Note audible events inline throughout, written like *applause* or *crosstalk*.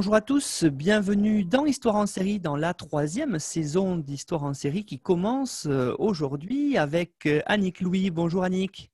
Bonjour à tous, bienvenue dans Histoire en série, dans la troisième saison d'Histoire en série qui commence euh, aujourd'hui avec euh, Annick Louis. Bonjour Annick.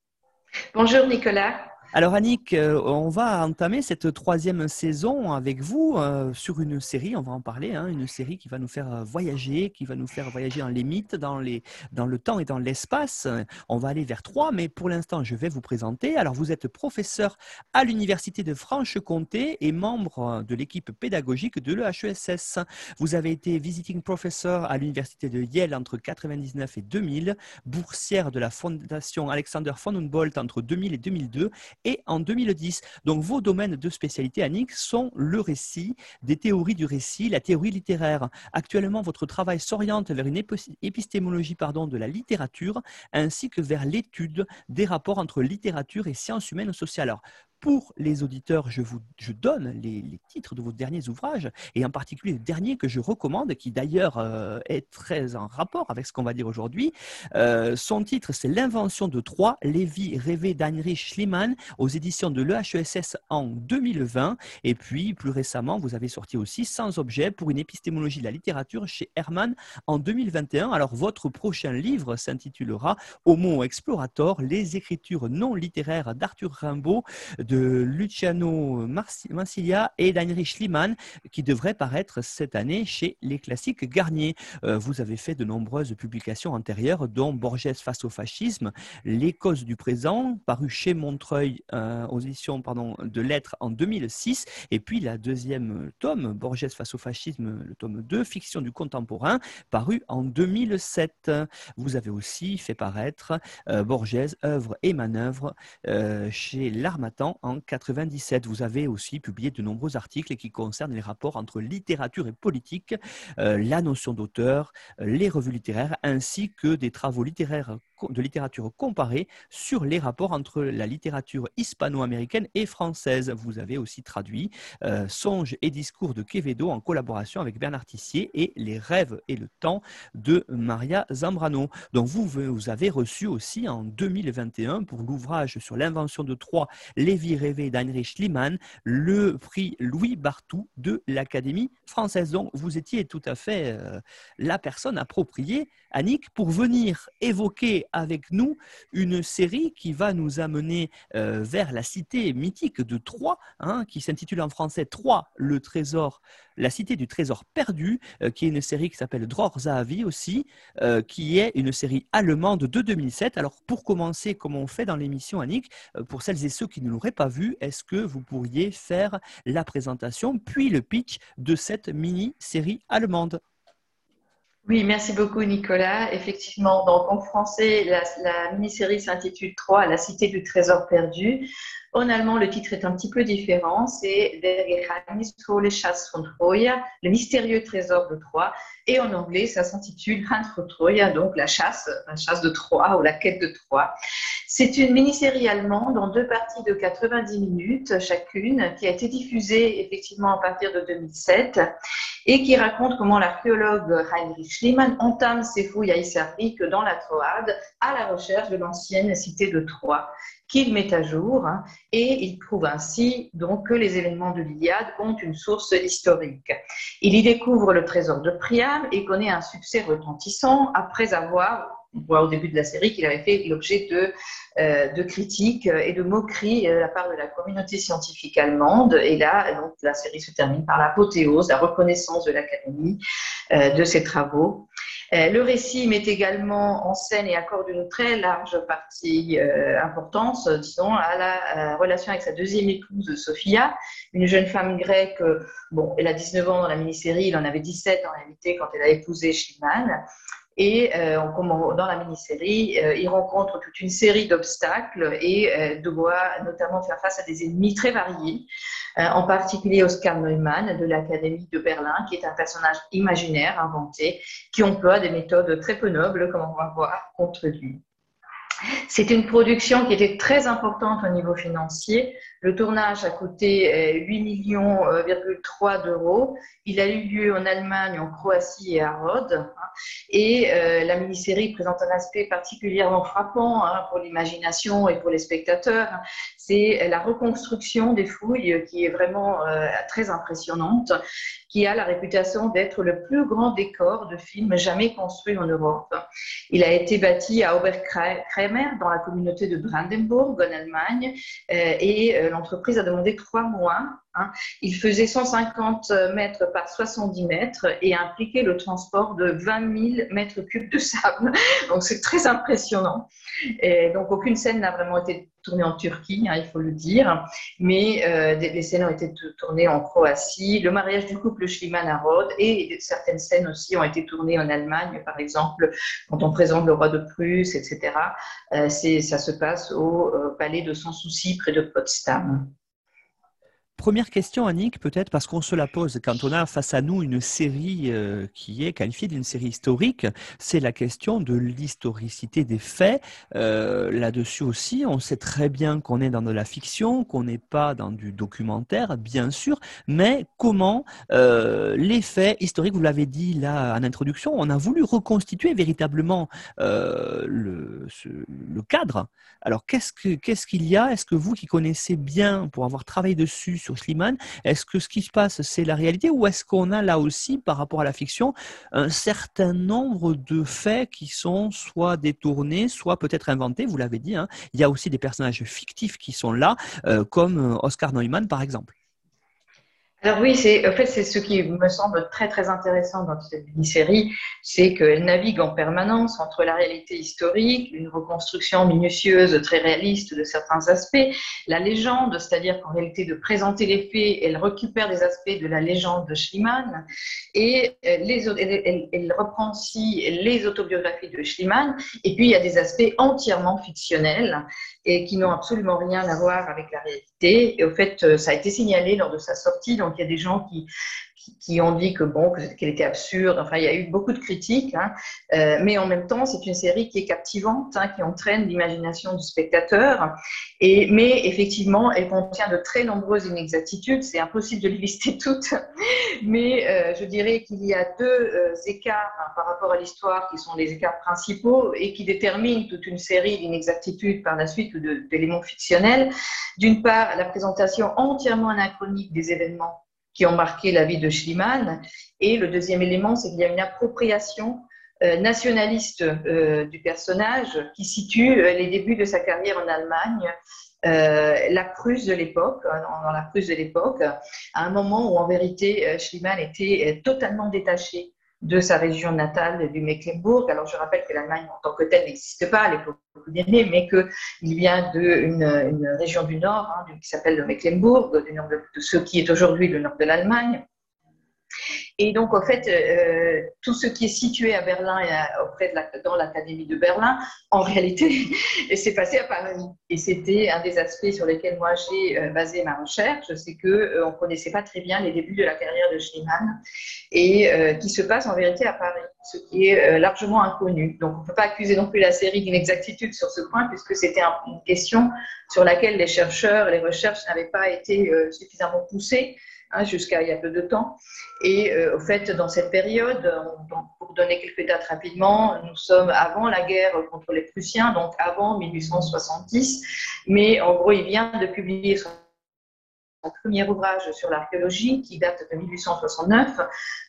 Bonjour Nicolas. Alors Annick, euh, on va entamer cette troisième saison avec vous euh, sur une série, on va en parler, hein, une série qui va nous faire voyager, qui va nous faire voyager dans les dans, les, dans le temps et dans l'espace. On va aller vers trois, mais pour l'instant, je vais vous présenter. Alors vous êtes professeur à l'Université de Franche-Comté et membre de l'équipe pédagogique de l'EHESS. Vous avez été visiting professor à l'Université de Yale entre 1999 et 2000, boursière de la Fondation Alexander von Humboldt entre 2000 et 2002 et en 2010. Donc vos domaines de spécialité, Annick, sont le récit, des théories du récit, la théorie littéraire. Actuellement, votre travail s'oriente vers une épistémologie pardon, de la littérature ainsi que vers l'étude des rapports entre littérature et sciences humaines sociales. Pour les auditeurs, je vous je donne les, titres de vos derniers ouvrages, et en particulier le dernier que je recommande, qui d'ailleurs euh, est très en rapport avec ce qu'on va dire aujourd'hui. Euh, son titre, c'est L'invention de Troie, Lévi rêvé d'Heinrich Schliemann, aux éditions de l'EHESS en 2020. Et puis, plus récemment, vous avez sorti aussi Sans objet pour une épistémologie de la littérature chez Hermann en 2021. Alors, votre prochain livre s'intitulera Homo Explorator, les écritures non littéraires d'Arthur Rimbaud de Luciano Marsiglia et d'Heinrich Schliemann qui devrait paraître cette année chez les classiques Garnier. Euh, vous avez fait de nombreuses publications antérieures, dont Borges face au fascisme, Les causes du présent, paru chez Montreuil euh, aux éditions de lettres en 2006, et puis la deuxième tome, Borges face au fascisme, le tome 2, Fiction du contemporain, paru en 2007. Vous avez aussi fait paraître euh, Borges, œuvre et manœuvre chez L'Armatan en 97. Vous avez aussi publié de nombreux articles qui concernent les rapports entre littérature et politique, euh, la notion d'auteur, euh, les revues littéraires, ainsi que des travaux littéraires de littérature comparée sur les rapports entre la littérature hispano-américaine et française. Vous avez aussi traduit euh, Songes et discours de Quevedo en collaboration avec Bernard Tissier et Les rêves et le temps de Maria Zambrano. Donc vous, vous avez reçu aussi en 2021 pour l'ouvrage sur l'invention de Troie, Lévi rêvé d'Heinrich Schliemann, le prix Louis Bartou de l'Académie française. Donc vous étiez tout à fait euh, la personne appropriée, Annick, pour venir évoquer avec nous une série qui va nous amener euh, vers la cité mythique de Troie, hein, qui s'intitule en français Troie, le trésor, la cité du trésor perdu, euh, qui est une série qui s'appelle Dror Zahavi aussi, euh, qui est une série allemande de 2007. Alors pour commencer, comme on fait dans l'émission Annick, pour celles et ceux qui ne l'auraient pas vu, est-ce que vous pourriez faire la présentation puis le pitch de cette mini-série allemande? Oui, merci beaucoup Nicolas. Effectivement, donc en français, la, la mini-série s'intitule 3, La cité du trésor perdu. En allemand, le titre est un petit peu différent. C'est Der geheimnisvolle von Troja, le mystérieux trésor de Troie. Et en anglais, ça s'intitule Hunt for Troja, donc la chasse, la chasse de Troie ou la quête de Troie. C'est une mini-série allemande en deux parties de 90 minutes chacune, qui a été diffusée effectivement à partir de 2007 et qui raconte comment l'archéologue Heinrich Schliemann entame ses fouilles à dans la Troade à la recherche de l'ancienne cité de Troie qu'il met à jour hein, et il prouve ainsi donc que les événements de l'Iliade ont une source historique. Il y découvre le trésor de Priam et connaît un succès retentissant après avoir on voit au début de la série qu'il avait fait l'objet de, euh, de, critiques et de moqueries de la part de la communauté scientifique allemande. Et là, donc, la série se termine par l'apothéose, la reconnaissance de l'Académie euh, de ses travaux. Euh, le récit met également en scène et accorde une très large partie euh, importance, disons, à la euh, relation avec sa deuxième épouse, Sophia, une jeune femme grecque. Bon, elle a 19 ans dans la mini-série, il en avait 17 en réalité quand elle a épousé Schliemann. Et euh, dans la mini-série, euh, il rencontre toute une série d'obstacles et euh, doit notamment faire face à des ennemis très variés, en particulier Oscar Neumann de l'Académie de Berlin, qui est un personnage imaginaire inventé, qui emploie des méthodes très peu nobles, comme on va voir, contre lui. C'est une production qui était très importante au niveau financier. Le tournage a coûté 8 millions d'euros. Il a eu lieu en Allemagne, en Croatie et à Rhodes. Et euh, la mini-série présente un aspect particulièrement frappant hein, pour l'imagination et pour les spectateurs. C'est la reconstruction des fouilles qui est vraiment euh, très impressionnante, qui a la réputation d'être le plus grand décor de film jamais construit en Europe. Il a été bâti à Oberkremer, dans la communauté de Brandenburg, en Allemagne, euh, et l'entreprise a demandé trois mois Hein. Il faisait 150 mètres par 70 mètres et impliquait le transport de 20 000 mètres cubes de sable. *laughs* Donc c'est très impressionnant. Et donc aucune scène n'a vraiment été tournée en Turquie, hein, il faut le dire, mais euh, les scènes ont été tournées en Croatie, le mariage du couple Schliemann à Rhodes et certaines scènes aussi ont été tournées en Allemagne, par exemple quand on présente le roi de Prusse, etc. Euh, ça se passe au euh, palais de Sans Souci près de Potsdam. Première question, Annick, peut-être parce qu'on se la pose quand on a face à nous une série euh, qui est qualifiée d'une série historique, c'est la question de l'historicité des faits. Euh, là-dessus aussi, on sait très bien qu'on est dans de la fiction, qu'on n'est pas dans du documentaire, bien sûr, mais comment euh, les faits historiques, vous l'avez dit là en introduction, on a voulu reconstituer véritablement le, cadre. Alors, qu'est-ce qu'il ce qu'il y a? Est-ce que vous qui connaissez bien, pour avoir travaillé dessus, sur. Est-ce que ce qui se passe, c'est la réalité ou est-ce qu'on a là aussi, par rapport à la fiction, un certain nombre de faits qui sont soit détournés, soit peut-être inventés Vous l'avez dit, hein. il y a aussi des personnages fictifs qui sont là, euh, comme euh, Oscar Neumann, par exemple. Alors oui, c'est en fait c'est ce qui me semble très très intéressant dans cette mini-série, c'est qu'elle navigue en permanence entre la réalité historique, une reconstruction minutieuse, très réaliste de certains aspects, la légende, c'est-à-dire qu'en réalité de présenter les faits, elle récupère des aspects de la légende de Schliemann et euh, elle, elle, reprend aussi les autobiographies de Schliemann et puis il y a des aspects entièrement fictionnels et qui n'ont absolument rien à voir avec la réalité. Et au fait, euh, ça a été signalé lors de sa sortie. Donc, il y a des gens qui, qui ont dit que bon, qu'elle était absurde. Enfin, il y a eu beaucoup de critiques, hein. euh, mais en même temps, c'est une série qui est captivante, hein, qui entraîne l'imagination du spectateur. Et mais effectivement, elle contient de très nombreuses inexactitudes. C'est impossible de les lister *laughs* toutes, mais euh, je dirais qu'il y a deux euh, écarts hein, par rapport à l'histoire qui sont les écarts principaux et qui déterminent toute une série d'inexactitudes par la suite ou d'éléments fictionnels. D'une part, la présentation entièrement anachronique des événements qui ont marqué la vie de Schliemann. Et le deuxième élément, c'est qu'il y a une appropriation euh, nationaliste euh, du personnage qui situe euh, les débuts de sa carrière en Allemagne, la Prusse de l'époque, dans, la Prusse de l'époque, à un moment où en vérité Schliemann était totalement détaché de sa région natale du Mecklembourg. Alors je rappelle que l'Allemagne en tant que telle n'existe pas à l'époque mais qu'il vient d'une une région du nord hein, qui s'appelle le Mecklembourg, du nord de, ce qui est aujourd'hui le nord de l'Allemagne. Et donc, en fait, euh, tout ce qui est situé à Berlin et auprès de dans l'Académie de Berlin, en réalité, *laughs* s'est passé à Paris. Et c'était un des aspects sur lesquels moi j'ai euh, basé ma recherche, c'est que euh, on connaissait pas très bien les débuts de la carrière de Schliemann et qui se passe en vérité à Paris, ce qui est largement inconnu. Donc, on ne peut pas accuser non plus la série d'inexactitude sur ce point, puisque c'était une question sur laquelle les chercheurs, les recherches n'avaient pas été suffisamment poussées. Hein, jusqu'à il y a peu de temps. Et euh, au fait, dans cette période, pour donner quelques dates rapidement, nous sommes avant la guerre contre les Prussiens, donc avant 1870. Mais en gros, il vient de publier son premier ouvrage sur l'archéologie qui date de 1869.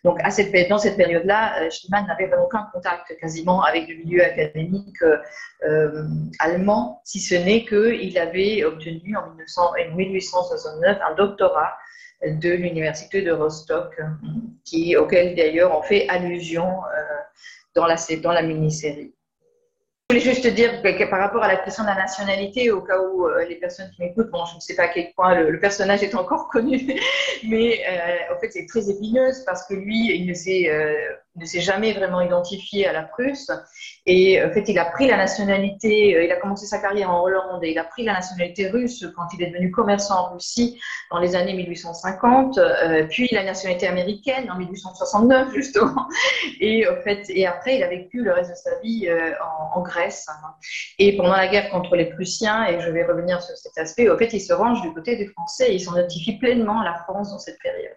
Donc, à cette, dans cette période-là, euh, Schliemann n'avait aucun contact quasiment avec le milieu académique euh, allemand, si ce n'est qu'il avait obtenu en 1869 un doctorat de l'université de Rostock, qui, auquel d'ailleurs on fait allusion euh, dans la, dans la mini-série. Je voulais juste dire que, par rapport à la question de la nationalité, au cas où euh, les personnes qui m'écoutent, bon, je ne sais pas à quel point le, personnage est encore *laughs* connu, mais euh, en fait c'est très épineuse parce que lui, il ne sait ne s'est jamais vraiment identifié à la Prusse. Et en fait, il a pris la nationalité, il a commencé sa carrière en Hollande et il a pris la nationalité russe quand il est devenu commerçant en Russie dans les années 1850, puis la nationalité américaine en 1869 justement. *laughs* Et en fait, et après, il a vécu le reste de sa vie en, en, Grèce. Et pendant la guerre contre les Prussiens, et je vais revenir sur cet aspect, au fait, il se range du côté des Français et il s'identifie pleinement à la France dans cette période.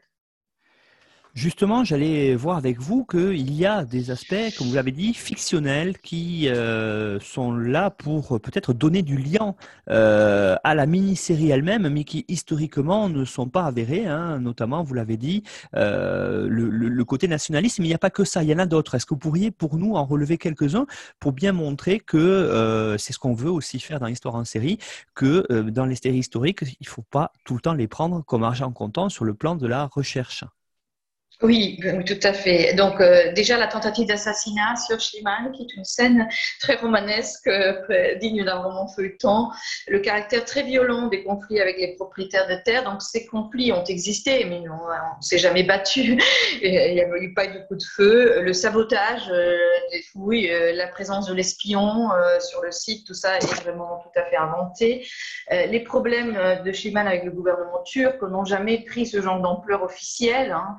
Justement, j'allais voir avec vous qu'il y a des aspects, comme vous l'avez dit, fictionnels qui euh, sont là pour peut-être donner du lien euh, à la mini-série elle-même, mais qui historiquement ne sont pas avérés. Hein, notamment, vous l'avez dit, euh, le, le, côté nationaliste, mais il n'y a pas que ça, il y en a d'autres. Est-ce que vous pourriez, pour nous, en relever quelques-uns pour bien montrer que c'est ce qu'on veut aussi faire dans l'histoire en série, que dans les séries historiques, il ne faut pas tout le temps les prendre comme argent comptant sur le plan de la recherche? Oui, tout à fait. Donc euh, déjà la tentative d'assassinat sur Schliemann, qui est une scène très romanesque, euh, digne d'un roman feuilleton. Le caractère très violent des conflits avec les propriétaires de terre. Donc ces conflits ont existé, mais on ne s'est jamais battu. *laughs* il n'y a eu pas eu de coup de feu. Le sabotage euh, des fouilles, la présence de l'espion sur le site, tout ça est vraiment tout à fait inventé. les problèmes de Schliemann avec le gouvernement turc n'ont jamais pris ce genre d'ampleur officielle. Hein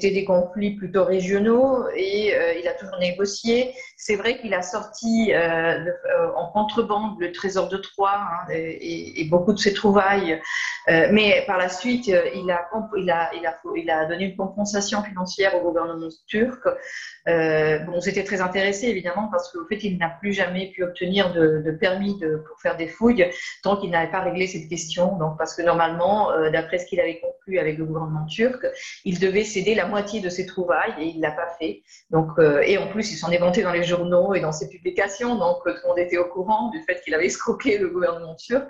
c'était des conflits plutôt régionaux et euh, il a toujours négocié. C'est vrai qu'il a sorti euh, euh, en contrebande le trésor de Troyes hein, et, beaucoup de ses trouvailles, mais par la suite, il a, il, a, il, a, il a donné une compensation financière au gouvernement turc. bon, c'était très intéressé évidemment parce qu'au fait, il n'a plus jamais pu obtenir de, permis de, pour faire des fouilles tant qu'il n'avait pas réglé cette question. Donc, parce que normalement, d'après ce qu'il avait conclu avec le gouvernement turc, il devait céder la moitié de ses trouvailles et il l'a pas fait. Donc, euh, et en plus, il s'en est vanté dans les journaux et dans ses publications, donc tout le monde était au courant du fait qu'il avait escroqué le gouvernement turc.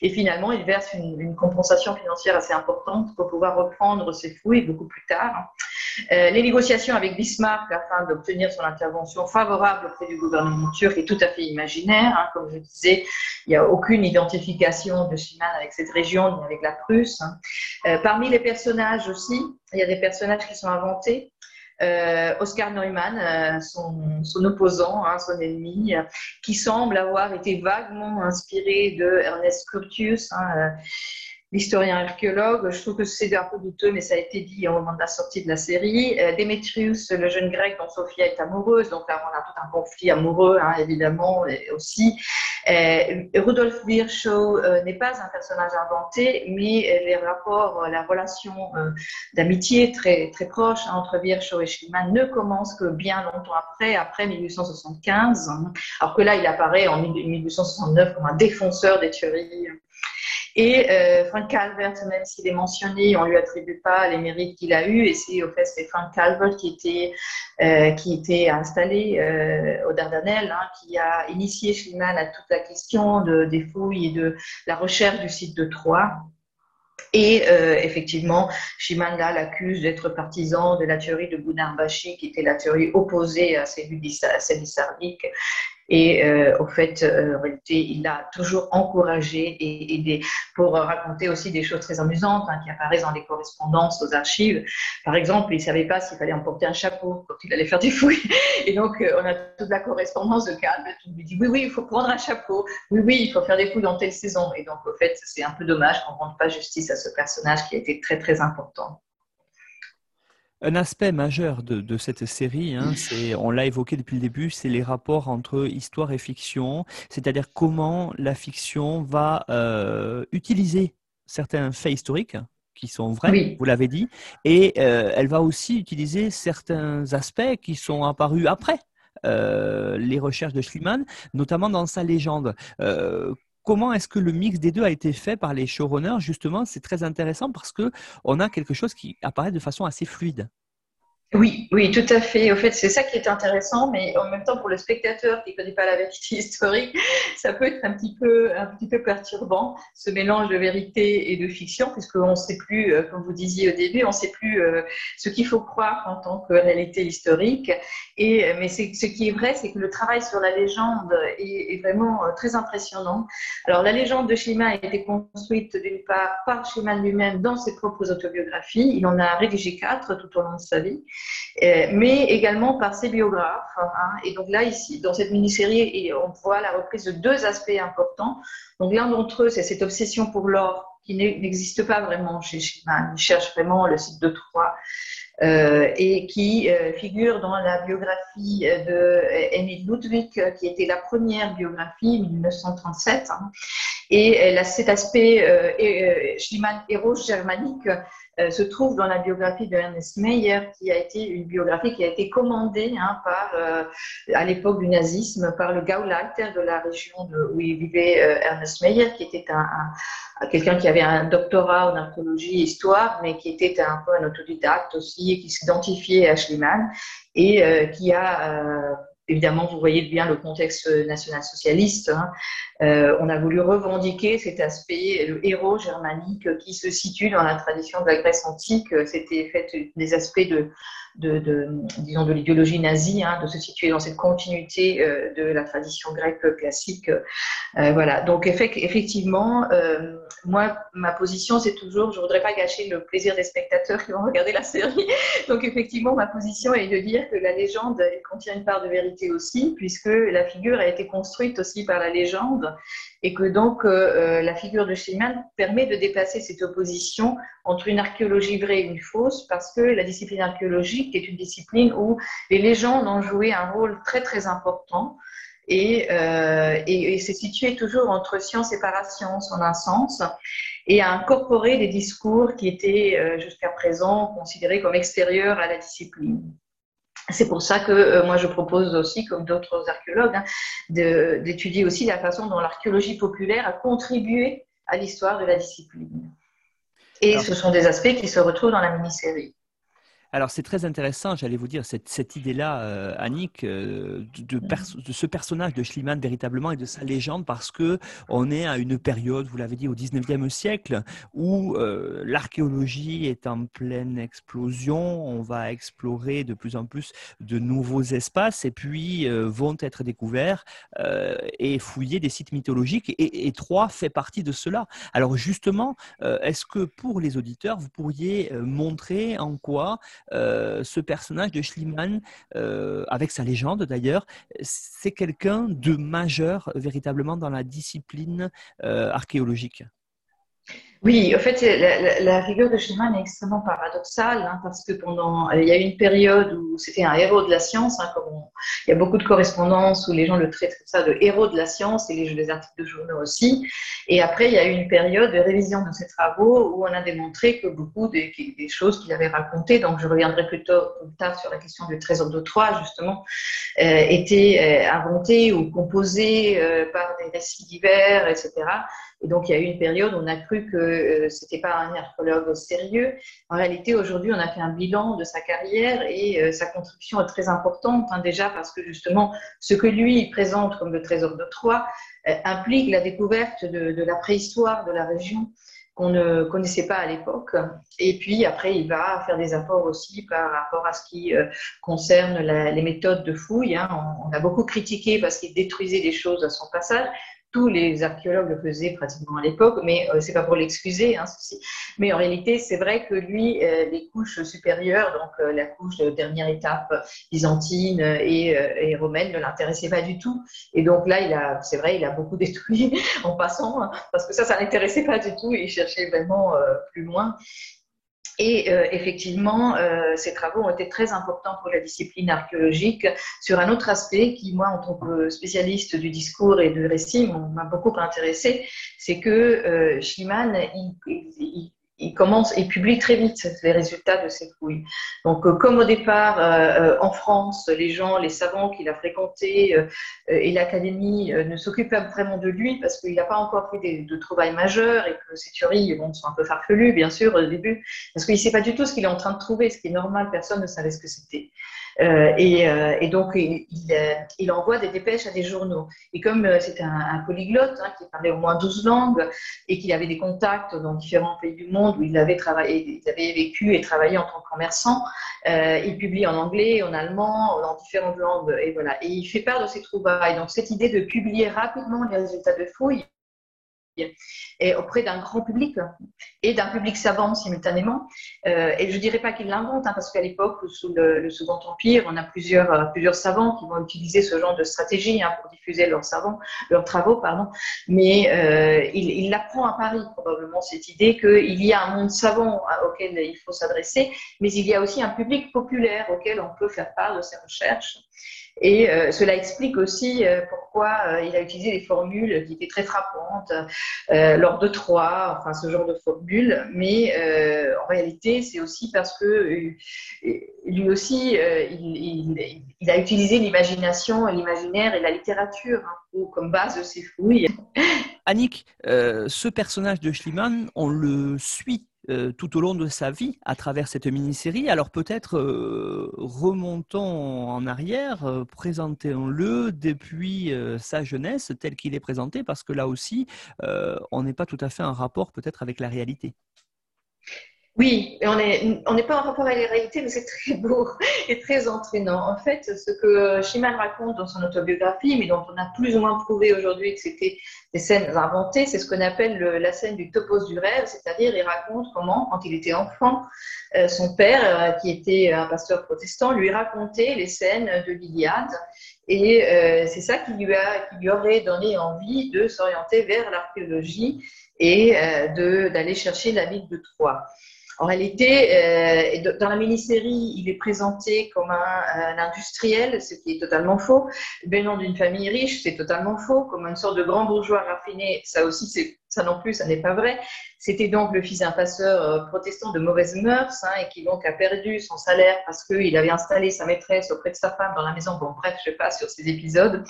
Et finalement, il verse une, compensation financière assez importante pour pouvoir reprendre ses fouilles beaucoup plus tard. Euh, les négociations avec Bismarck afin d'obtenir son intervention favorable auprès du gouvernement turc est tout à fait imaginaire. Hein. Comme je disais, il n'y a aucune identification de Schumann avec cette région ni avec la Prusse. Hein. Euh, parmi les personnages aussi, il y a des personnages qui sont inventés. Euh, Oscar Neumann, euh, son, opposant, hein, son ennemi, qui semble avoir été vaguement inspiré de Ernest Curtius. Hein, l'historien archéologue. Je trouve que c'est un peu douteux, mais ça a été dit au moment de la sortie de la série. Euh, Démétrius, le jeune grec dont Sophia est amoureuse, donc là on a tout un conflit amoureux, hein, évidemment, aussi. Euh, Rudolf Virchow euh, n'est pas un personnage inventé, mais les rapports, la relation d'amitié très, très proche hein, entre Virchow et Schliemann ne commence que bien longtemps après, après 1875, alors que là il apparaît en 1869 comme un défenseur des tueries et euh, Frank Calvert, même s'il est mentionné, on lui attribue pas les mérites qu'il a eus. Et c'est au fait c'est Frank Calvert qui était euh, qui était installé euh, au Dardanelles, hein, qui a initié Schliemann à toute la question de, des fouilles et de la recherche du site de Troyes. Et effectivement, Schliemann l'accuse d'être partisan de la théorie de Boudin-Bachi, qui était la théorie opposée à celle du sardique et euh, au fait, euh, il l'a toujours encouragé et aidé pour raconter aussi des choses très amusantes hein, qui apparaissent dans les correspondances aux archives. Par exemple, il ne savait pas s'il fallait emporter un chapeau quand il allait faire des fouilles. *laughs* Et donc, euh, on a toute la correspondance de Calme qui lui dit oui, oui, il faut prendre un chapeau. Oui, oui, il faut faire des fouilles dans telle saison. Et donc, au fait, c'est un peu dommage qu'on ne rende pas justice à ce personnage qui a été très, très important. Un aspect majeur de, cette série, hein, c'est, on l'a évoqué depuis le début, c'est les rapports entre histoire et fiction, c'est-à-dire comment la fiction va euh, utiliser certains faits historiques qui sont vrais, vous l'avez dit, et euh, elle va aussi utiliser certains aspects qui sont apparus après. Euh, les recherches de Schliemann, notamment dans sa légende comment est-ce que le mix des deux a été fait par les showrunners? Justement, c'est très intéressant parce que on a quelque chose qui apparaît de façon assez fluide. Oui, oui, tout à fait. Au fait, c'est ça qui est intéressant, mais en même temps, pour le spectateur qui ne connaît pas la vérité *laughs* historique, ça peut être un petit peu, un petit peu perturbant, ce mélange de vérité et de fiction, puisqu'on ne sait plus, euh, comme vous disiez au début, on ne sait plus euh, ce qu'il faut croire en tant que réalité historique. Et, euh, mais ce qui est vrai, c'est que le travail sur la légende est, vraiment très impressionnant. Alors, la légende de Schliemann a été construite d'une part par Schliemann lui-même dans ses propres autobiographies. Il en a rédigé quatre tout au long de sa vie. Mais également par ses biographes. Hein. Et donc là, ici, dans cette mini-série, on voit la reprise de deux aspects importants. Donc l'un d'entre eux, c'est cette obsession pour l'or qui n'existe pas vraiment chez Schliemann. Il cherche vraiment le site de Troyes. Euh, et qui euh, figure dans la biographie de Emile Ludwig, qui était la première biographie, 1937. Hein. Et a cet aspect euh, Schliemann héros germanique euh, se trouve dans la biographie de Ernest Meyer, qui a été une biographie qui a été commandée hein, euh, à l'époque du nazisme par le Gauleiter de la région où il vivait euh, Ernest Meyer, qui était un, un quelqu'un qui avait un doctorat en archéologie et histoire, mais qui était un peu un autodidacte aussi, et qui s'identifiait à Schliemann, et qui a évidemment, vous voyez bien le contexte national-socialiste. Hein. Euh, on a voulu revendiquer cet aspect, le héros germanique qui se situe dans la tradition de la Grèce antique. C'était fait des aspects de, de, disons, de l'idéologie nazie, hein, de se situer dans cette continuité euh, de la tradition grecque classique. Euh, voilà. Donc effectivement, euh, moi, ma position, c'est toujours, je voudrais pas gâcher le plaisir des spectateurs qui vont regarder la série. Donc effectivement, ma position est de dire que la légende contient une part de vérité aussi, puisque la figure a été construite aussi par la légende et que donc euh, euh, la figure de Schliemann permet de déplacer cette opposition entre une archéologie vraie et une fausse, parce que la discipline archéologique est une discipline où les légendes ont joué un rôle très très important. Et, euh, et, toujours entre science et parascience en un sens, et a incorporé des discours qui étaient euh, jusqu'à présent considérés comme extérieurs à la discipline. C'est pour ça que euh, moi je propose aussi, comme d'autres archéologues, hein, d'étudier aussi la façon dont l'archéologie populaire a contribué à l'histoire de la discipline. Et ce sont des aspects qui se retrouvent dans la mini-série. Alors c'est très intéressant, j'allais vous dire, cette, cette idée-là, euh, Annick, euh, de, mm. de, ce personnage de Schliemann véritablement et de sa légende, parce que on est à une période, vous l'avez dit, au 19e siècle, où euh, l'archéologie est en pleine explosion, on va explorer de plus en plus de nouveaux espaces, et puis vont être découverts et fouillés des sites mythologiques, et, et Troyes fait partie de cela. Alors justement, est-ce que pour les auditeurs, vous pourriez montrer en quoi euh, ce personnage de Schliemann, euh, avec sa légende d'ailleurs, c'est quelqu'un de majeur véritablement dans la discipline euh, archéologique. Oui, en fait, la, figure de Schliemann est extrêmement paradoxale hein, parce que pendant, il y a eu une période où c'était un héros de la science, hein, il y a beaucoup de correspondances où les gens le traitent comme ça de héros de la science et les, les articles de journaux aussi. Et après, il y a eu une période de révision de ses travaux où on a démontré que beaucoup des, choses qu'il avait racontées, donc je reviendrai plus tard, sur la question du trésor de Troie justement, euh, étaient euh, inventées ou composées euh, par des récits divers, etc. Et donc, il y a eu une période où on a cru que euh, c'était pas un archéologue sérieux. En réalité, aujourd'hui, on a fait un bilan de sa carrière et euh, sa contribution est très importante, hein, déjà parce que justement, ce que lui présente comme le trésor de Troie euh, implique la découverte de, la préhistoire de la région qu'on ne connaissait pas à l'époque. Et puis après, il va faire des apports aussi par rapport à ce qui concerne les méthodes de fouille. Hein. On, a beaucoup critiqué parce qu'il détruisait des choses à son passage tous les archéologues le faisaient pratiquement à l'époque, mais euh, c'est pas pour l'excuser. Hein, mais en réalité, c'est vrai que lui, euh, les couches supérieures, donc euh, la couche de dernière étape byzantine et, et romaine, ne l'intéressait pas du tout. Et donc là, il a, c'est vrai, il a beaucoup *laughs* détruit en passant, hein, parce que ça, ça l'intéressait pas du tout. Il cherchait vraiment plus loin. Et euh, effectivement, euh, ces travaux ont été très importants pour la discipline archéologique. Sur un autre aspect qui, moi, en tant que spécialiste du discours et du récit, m'a beaucoup intéressé, c'est que euh, Schliemann, il, il, il commence et publie très vite les résultats de ses fouilles. Donc, euh, comme au départ, euh, en France, les gens, les savants qu'il a fréquentés euh, et l'académie ne s'occupent pas vraiment de lui parce qu'il n'a pas encore fait de trouvailles majeures et que ses théories bon, sont un peu farfelues, bien sûr, au début, parce qu'il ne sait pas du tout ce qu'il est en train de trouver, ce qui est normal, personne ne savait ce que c'était. Euh, et, euh, donc, il, il, envoie des dépêches à des journaux. Et comme euh, un, un, polyglotte hein, qui parlait au moins 12 langues et qu'il avait des contacts dans différents pays du monde où il avait, travaillé, il avait vécu et travaillé en tant que commerçant, euh, il publie en anglais, en allemand, dans différentes langues. Et. Et il fait part de ses trouvailles. Donc, cette idée de publier rapidement les résultats de fouilles, et auprès d'un grand public et d'un public savant simultanément. Euh, et je ne dirais pas qu'il l'invente, hein, parce qu'à l'époque, sous le, Second Empire, on a plusieurs, euh, plusieurs savants qui vont utiliser ce genre de stratégie hein, pour diffuser leurs, savants, leurs travaux. Pardon. Mais euh, il, l'apprend à Paris, probablement, cette idée qu'il y a un monde savant auquel il faut s'adresser, mais il y a aussi un public populaire auquel on peut faire part de ses recherches. Et cela explique aussi pourquoi il a utilisé des formules qui étaient très frappantes lors de Troyes, enfin ce genre de formules. Mais en réalité, c'est aussi parce que lui aussi, il, il, a utilisé l'imagination, l'imaginaire et la littérature hein, comme base de ses fouilles. Annick, ce personnage de Schliemann, on le suit euh, tout au long de sa vie à travers cette mini-série. Alors peut-être euh, remontons en arrière, euh, présentons-le depuis sa jeunesse tel qu'il est présenté, parce que là aussi, on n'est pas tout à fait en rapport peut-être avec la réalité. Oui, on n'est pas en rapport avec la réalité, mais c'est très beau *laughs* et très entraînant. En fait, ce que Schimann raconte dans son autobiographie, mais dont on a plus ou moins prouvé aujourd'hui que c'était des scènes inventées, c'est ce qu'on appelle la scène du topos du rêve, c'est-à-dire il raconte comment, quand il était enfant, euh, son père, euh, qui était un pasteur protestant, lui racontait les scènes de l'Iliade. Et euh, c'est ça qui lui, qui lui aurait donné envie de s'orienter vers l'archéologie et d'aller chercher la ville de Troie. En réalité, euh, dans la mini-série, il est présenté comme un, industriel, ce qui est totalement faux. Venant d'une famille riche, c'est totalement faux. Comme une sorte de grand bourgeois raffiné, ça aussi, c'est ça non plus, ça n'est pas vrai. C'était donc le fils d'un passeur euh, protestant de mauvaise mœurs hein, et qui donc a perdu son salaire parce qu'il avait installé sa maîtresse auprès de sa femme dans la maison. Bon, bref, je ne sais pas sur ces épisodes,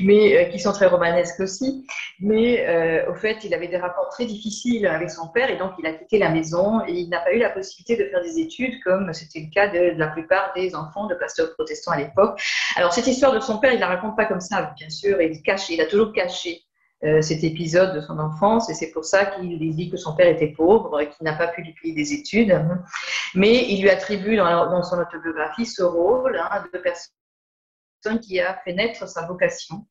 mais euh, qui sont très romanesques aussi. Mais euh, au fait, il avait des rapports très difficiles avec son père et donc il a quitté la maison et il n'a pas eu la possibilité de faire des études comme c'était le cas de, de, la plupart des enfants de pasteurs protestants à l'époque. Alors cette histoire de son père, il la raconte pas comme ça, bien sûr, il cache, il a toujours caché euh, cet épisode de son enfance et c'est pour ça qu'il dit que son père était pauvre et qu'il n'a pas pu lui payer des études. Mais il lui attribue dans, son autobiographie ce rôle hein, de personne qui a fait naître sa vocation.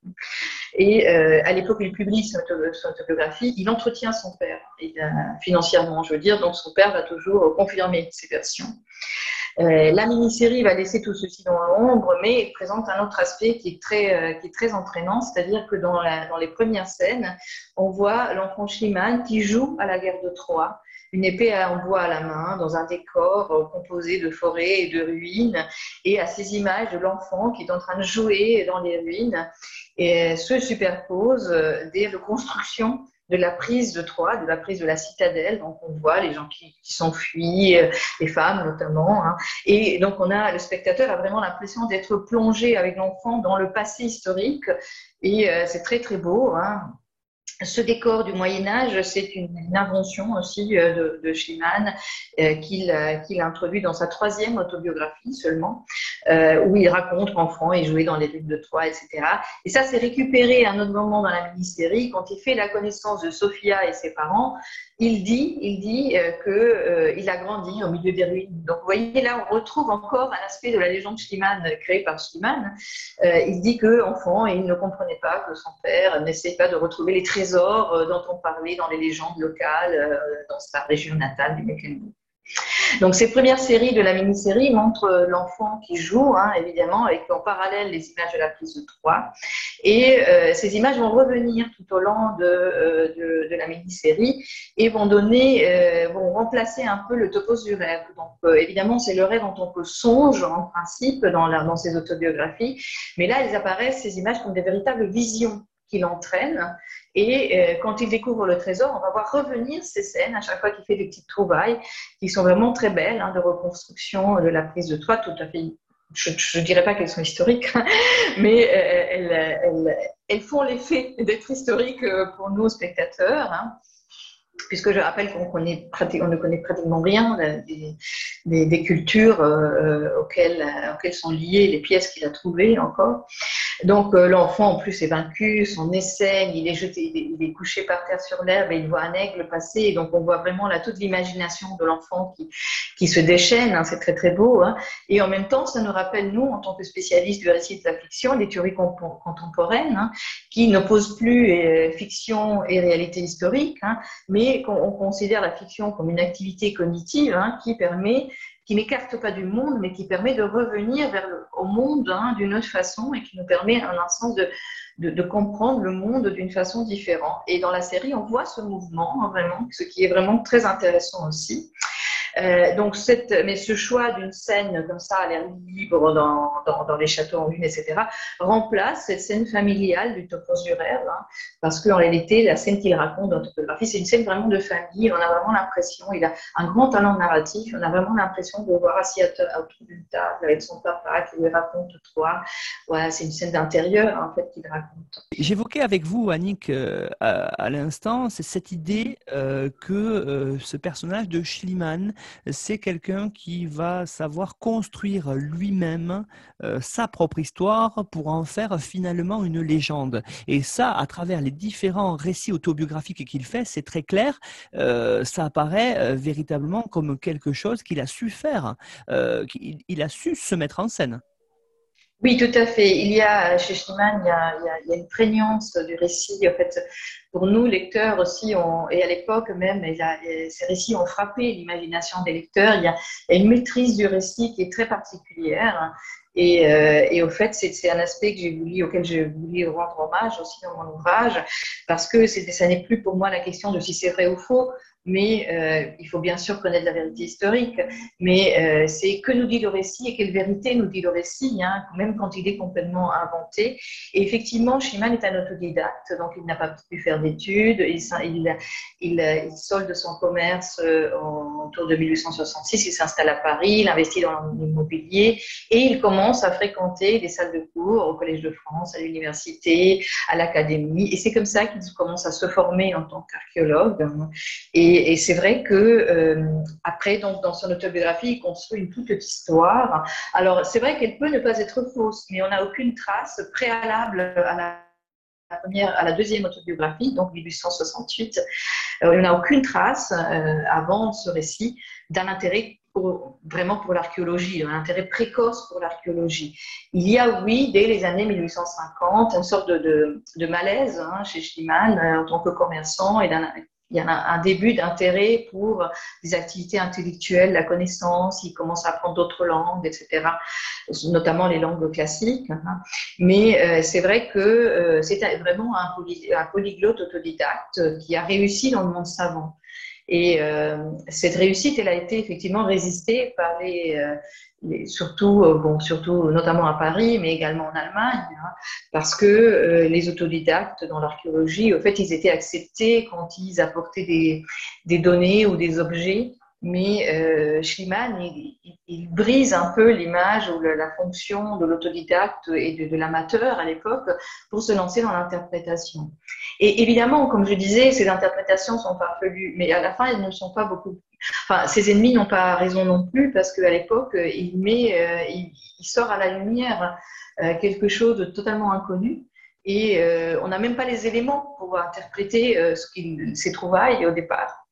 Et euh, à l'époque où il publie son, autobiographie, il entretient son père, financièrement, je veux dire, donc son père va toujours confirmer ses versions. Euh, la mini-série va laisser tout ceci dans l'ombre, mais présente un autre aspect qui est très, euh, entraînant, c'est-à-dire que dans, les premières scènes, on voit l'enfant Schliemann qui joue à la guerre de Troie, une épée en bois à la main, dans un décor euh, composé de forêts et de ruines, et à ces images de l'enfant qui est en train de jouer dans les ruines, et se superposent des reconstructions de la prise de Troie, de la prise de la citadelle. Donc on voit les gens qui, s'enfuient, euh, les femmes notamment. Hein. Et donc on a le spectateur a vraiment l'impression d'être plongé avec l'enfant dans le passé historique. Et euh, c'est très très beau. Hein. Ce décor du Moyen Âge, c'est une, invention aussi euh, de, de Schliemann euh, qu'il introduit dans sa troisième autobiographie seulement, euh, où il raconte qu'enfant il jouait dans les rues de Troyes, etc. Et ça, c'est récupéré à un autre moment dans la mini-série quand il fait la connaissance de Sophia et ses parents il dit, il dit euh, que euh, il a grandi au milieu des ruines. Donc, vous voyez, là, on retrouve encore un aspect de la légende Schliemann créée par Schliemann. Euh, il dit que enfant, il ne comprenait pas que son père n'essayait pas de retrouver les trésors dont on parlait dans les légendes locales dans sa région natale du. Donc ces premières séries de la mini-série montrent l'enfant qui joue, hein, évidemment, avec en parallèle les images de la prise de Troie. Et euh, ces images vont revenir tout au long de, euh, la mini-série et vont donner, euh, vont remplacer un peu le topos du rêve. Donc évidemment, c'est le rêve en tant que songe, en principe, dans, dans ces autobiographies. Mais là, elles apparaissent, ces images, comme des véritables visions qui l'entraînent. Et euh, quand il découvre le trésor, on va voir revenir ces scènes à chaque fois qu'il fait des petites trouvailles qui sont vraiment très belles, hein, de reconstruction de la prise de toit, tout à fait. Je ne dirais pas qu'elles sont historiques, mais euh, elles, font l'effet d'être historiques euh, pour nous spectateurs. Hein. puisque je rappelle qu'on ne connaît pratiquement rien des, cultures euh, auxquelles, sont liées les pièces qu'il a trouvées encore. Donc euh, l'enfant en plus est vaincu, son essaim, il est jeté, il est, couché par terre sur l'herbe et il voit un aigle passer. donc on voit vraiment là toute l'imagination de l'enfant qui, qui se déchaîne. Hein, c'est très très beau. Hein. Et en même temps, ça nous rappelle nous, en tant que spécialistes du récit de la fiction, des théories contemporaines hein, qui n'opposent plus euh, fiction et réalité historique, hein, mais qu'on considère la fiction comme une activité cognitive hein, qui permet qui n'écarte pas du monde, mais qui permet de revenir vers le, au monde hein, d'une autre façon et qui nous permet, en un sens, de, comprendre le monde d'une façon différente. Et dans la série, on voit ce mouvement, hein, ce qui est vraiment très intéressant aussi. Euh, donc, mais ce choix d'une scène comme ça, à l'air libre, dans, les châteaux en ruine, etc., remplace cette scène familiale du topos du rêve, hein, parce qu'en réalité, la scène qu'il raconte dans Topographie, c'est une scène vraiment de famille. On a vraiment l'impression, il a un grand talent narratif, on a vraiment l'impression de voir assis autour d'une table avec son papa qui lui raconte toi. Voilà, c'est une scène d'intérieur, en fait, qu'il raconte. J'évoquais avec vous, Annick, euh, à, l'instant, c'est cette idée euh, que ce personnage de Schliemann c'est quelqu'un qui va savoir construire lui-même euh, sa propre histoire pour en faire finalement une légende. Et ça, à travers les différents récits autobiographiques qu'il fait, c'est très clair, euh, ça apparaît euh, véritablement comme quelque chose qu'il a su faire, qu'il a su se mettre en scène. Oui, tout à fait. Il y a, chez Schliemann, il y a, une prégnance du récit. En fait, pour nous, lecteurs aussi, et à l'époque même, ces récits ont frappé l'imagination des lecteurs. Il y, a, une maîtrise du récit qui est très particulière. Et, euh, au fait, c'est un aspect que j'ai voulu, auquel j'ai voulu rendre hommage aussi dans mon ouvrage, parce que ça n'est plus pour moi la question de si c'est vrai ou faux, mais euh, il faut bien sûr connaître la vérité historique, mais euh, c'est que nous dit le récit et quelle vérité nous dit le récit, hein, même quand il est complètement inventé. Et effectivement, Schumann est un autodidacte, donc il n'a pas pu faire d'études, il, il, il, solde son commerce euh, autour de 1866, il s'installe à Paris, il investit dans l'immobilier et il commence à fréquenter des salles de cours au Collège de France, à l'université, à l'académie, et c'est comme ça qu'il commence à se former en tant qu'archéologue. Et, c'est vrai que euh, après, donc, dans son autobiographie, il construit une toute petite histoire. Alors, c'est vrai qu'elle peut ne pas être fausse, mais on n'a aucune trace préalable à la deuxième autobiographie, donc 1868, euh, on n'a aucune trace euh, avant ce récit d'un intérêt vraiment pour l'archéologie, un intérêt précoce pour l'archéologie. Il y a, oui, dès les années 1850, une sorte de, malaise hein, chez Schliemann en tant que commerçant et d'un il y a un, début d'intérêt pour des activités intellectuelles, la connaissance, il commence à apprendre d'autres langues, etc., notamment les langues classiques. Hein. Mais euh, c'est vrai que euh, c'est vraiment un, polyglotte autodidacte qui a réussi dans le monde savant. Et euh, cette réussite, elle a été effectivement résistée par les, surtout, euh, bon, surtout notamment à Paris, mais également en Allemagne, hein, parce que euh, les autodidactes dans l'archéologie, au fait, ils étaient acceptés quand ils apportaient des, données ou des objets mais euh, Schliemann, il, brise un peu l'image ou la, fonction de l'autodidacte et de, l'amateur à l'époque pour se lancer dans l'interprétation. Et évidemment, comme je disais, ces interprétations sont farfelues, mais à la fin, elles ne sont pas beaucoup. Enfin, ses ennemis n'ont pas raison non plus parce qu'à l'époque, il met, euh, il, sort à la lumière euh, quelque chose de totalement inconnu. Et euh, on n'a même pas les éléments pour interpréter ce ses trouvailles au départ.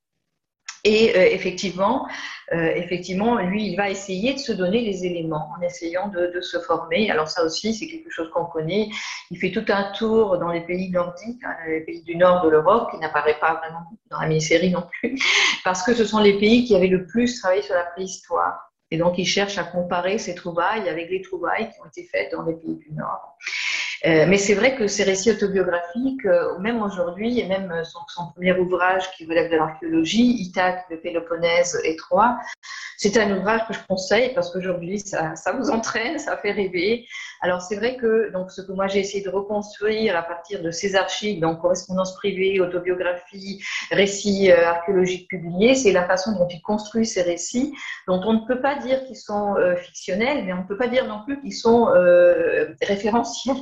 Et euh, effectivement, euh, effectivement, lui, il va essayer de se donner les éléments en essayant de, se former. Alors ça aussi, c'est quelque chose qu'on connaît. Il fait tout un tour dans les pays nordiques, hein, les pays du nord de l'Europe, qui n'apparaît pas vraiment dans la mini-série non plus, *laughs* parce que ce sont les pays qui avaient le plus travaillé sur la préhistoire. Et donc, il cherche à comparer ces trouvailles avec les trouvailles qui ont été faites dans les pays du Nord. Euh, mais c'est vrai que ces récits autobiographiques, euh, même aujourd'hui, et même son, son, premier ouvrage qui relève de l'archéologie, Ithaque, le Péloponnèse et Troie, C'est un ouvrage que je conseille parce qu'aujourd'hui, ça, vous entraîne, ça fait rêver. Alors, c'est vrai que donc, ce que moi j'ai essayé de reconstruire à partir de ces archives, donc correspondance privée, autobiographie, récits euh, archéologiques publiés, c'est la façon dont il construit ces récits, dont on ne peut pas dire qu'ils sont euh, fictionnels, mais on ne peut pas dire non plus qu'ils sont euh, référentiels,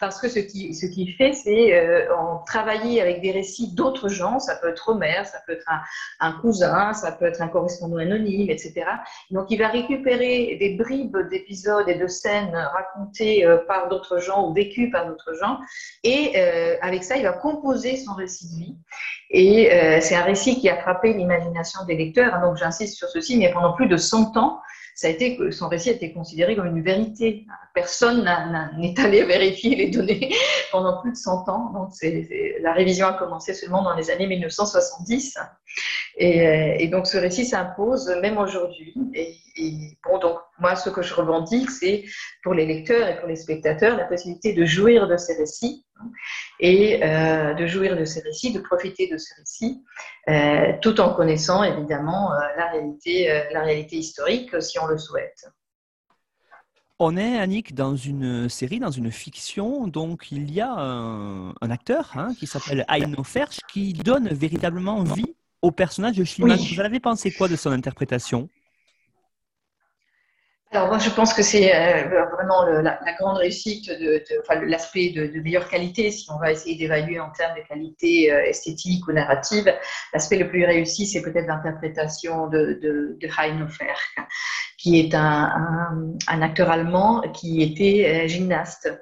parce que ce qui, ce qui fait, c'est euh, travailler avec des récits d'autres gens, ça peut être Homer, ça peut être un, cousin, ça peut être un correspondant anonyme, etc. Donc, il va récupérer des bribes d'épisodes et de scènes racontées euh, par d'autres gens ou vécues par d'autres gens. Et euh, avec ça, il va composer son récit de vie. Et c'est un récit qui a frappé l'imagination des lecteurs. Hein, donc, j'insiste sur ceci, mais pendant plus de 100 ans, ça a été, son récit a été considéré comme une vérité. Personne n'est allé vérifier les données *laughs* pendant plus de 100 ans. Donc, la révision a commencé seulement dans les années 1970. Et, donc, ce récit s'impose même aujourd'hui. Et, bon, donc, moi, ce que je revendique, c'est pour les lecteurs et pour les spectateurs la possibilité de jouir de ces récits et euh, de jouir de ces récits, de profiter de ces récits, euh, tout en connaissant évidemment euh, la, réalité, la réalité historique si on le souhaite. On est, Annick, dans une série, dans une fiction, donc il y a un, un acteur hein, qui s'appelle Aino Ferch qui donne véritablement vie au personnage de Schliemann. Oui. Vous avez pensé quoi de son interprétation? Alors moi, je pense que c'est euh, vraiment la, grande réussite, de, enfin l'aspect de, meilleure qualité, si on va essayer d'évaluer en termes de qualité euh, esthétique ou narrative. L'aspect le plus réussi, c'est peut-être l'interprétation de, de, de qui est un, acteur allemand qui était euh, gymnaste.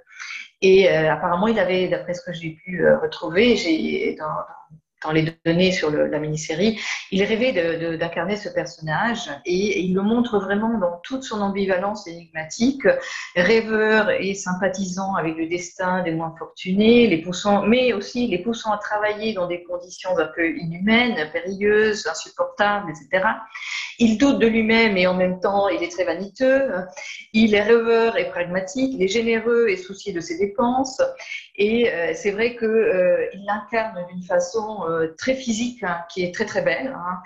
Et apparemment, il avait, d'après ce que j'ai pu retrouver, j'ai dans les données sur la mini-série, il rêvait d'incarner ce personnage et il le montre vraiment dans toute son ambivalence énigmatique, rêveur et sympathisant avec le destin des moins fortunés, les poussant, mais aussi les poussant à travailler dans des conditions un peu inhumaines, périlleuses, insupportables, etc. Il doute de lui-même et en même temps il est très vaniteux. Il est rêveur et pragmatique, il est généreux et soucieux de ses dépenses. Et euh, c'est vrai que euh, l'incarne d'une façon euh, très physique, hein, qui est très très belle, hein,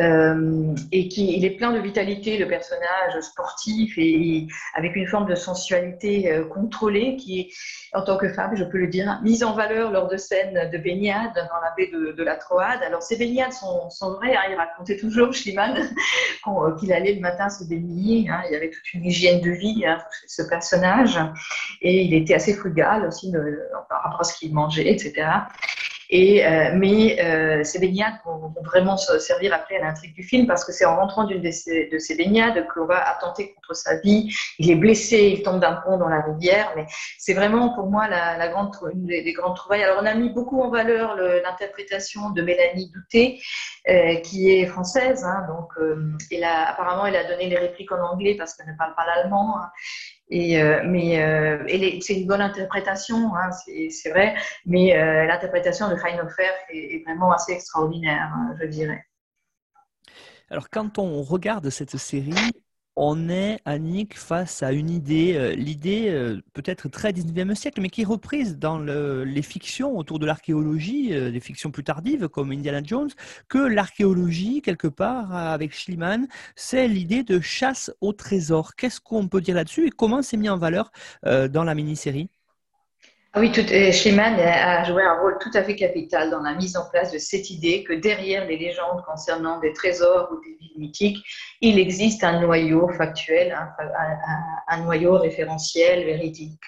euh, et qui il est plein de vitalité, le personnage sportif et avec une forme de sensualité euh, contrôlée qui est, en tant que femme, je peux le dire, mise en valeur lors de scènes de baignade dans la baie de, la Troade. Alors ces baignades sont, sont vraies, hein, il racontait toujours Schliemann *laughs* euh, qu'il allait le matin se baigner, hein, il y avait toute une hygiène de vie, hein, ce personnage, et il était assez frugal aussi par rapport à ce qu'il mangeait, etc. Euh, mais euh, ces baignades vont, vraiment se servir après à l'intrigue du film parce que c'est en rentrant d'une de ces, de ces baignades qu'on va attenter contre sa vie. Il est blessé, il tombe d'un pont dans la rivière, mais c'est vraiment pour moi la, grande, une des, des, grandes trouvailles. Alors on a mis beaucoup en valeur l'interprétation de Mélanie Douté, euh, qui est française, hein, donc elle a, apparemment elle a donné les répliques en anglais parce qu'elle ne parle pas l'allemand. Hein. Et, euh, mais euh, c'est une bonne interprétation, hein, c'est vrai, mais euh, l'interprétation de Heinhofer est, est, vraiment assez extraordinaire, hein, je dirais. Alors, quand on regarde cette série, on est, Annick, face à une idée, euh, l'idée euh, peut-être très 19e siècle, mais qui est reprise dans le, les fictions autour de l'archéologie, euh, des fictions plus tardives comme Indiana Jones, que l'archéologie, quelque part, avec Schliemann, c'est l'idée de chasse au trésor. Qu'est-ce qu'on peut dire là-dessus et comment c'est mis en valeur dans la mini-série? Ah oui, tout, Schliemann a joué un rôle tout à fait capital dans la mise en place de cette idée que derrière les légendes concernant des trésors ou des villes mythiques, il existe un noyau factuel, un, noyau référentiel, véridique.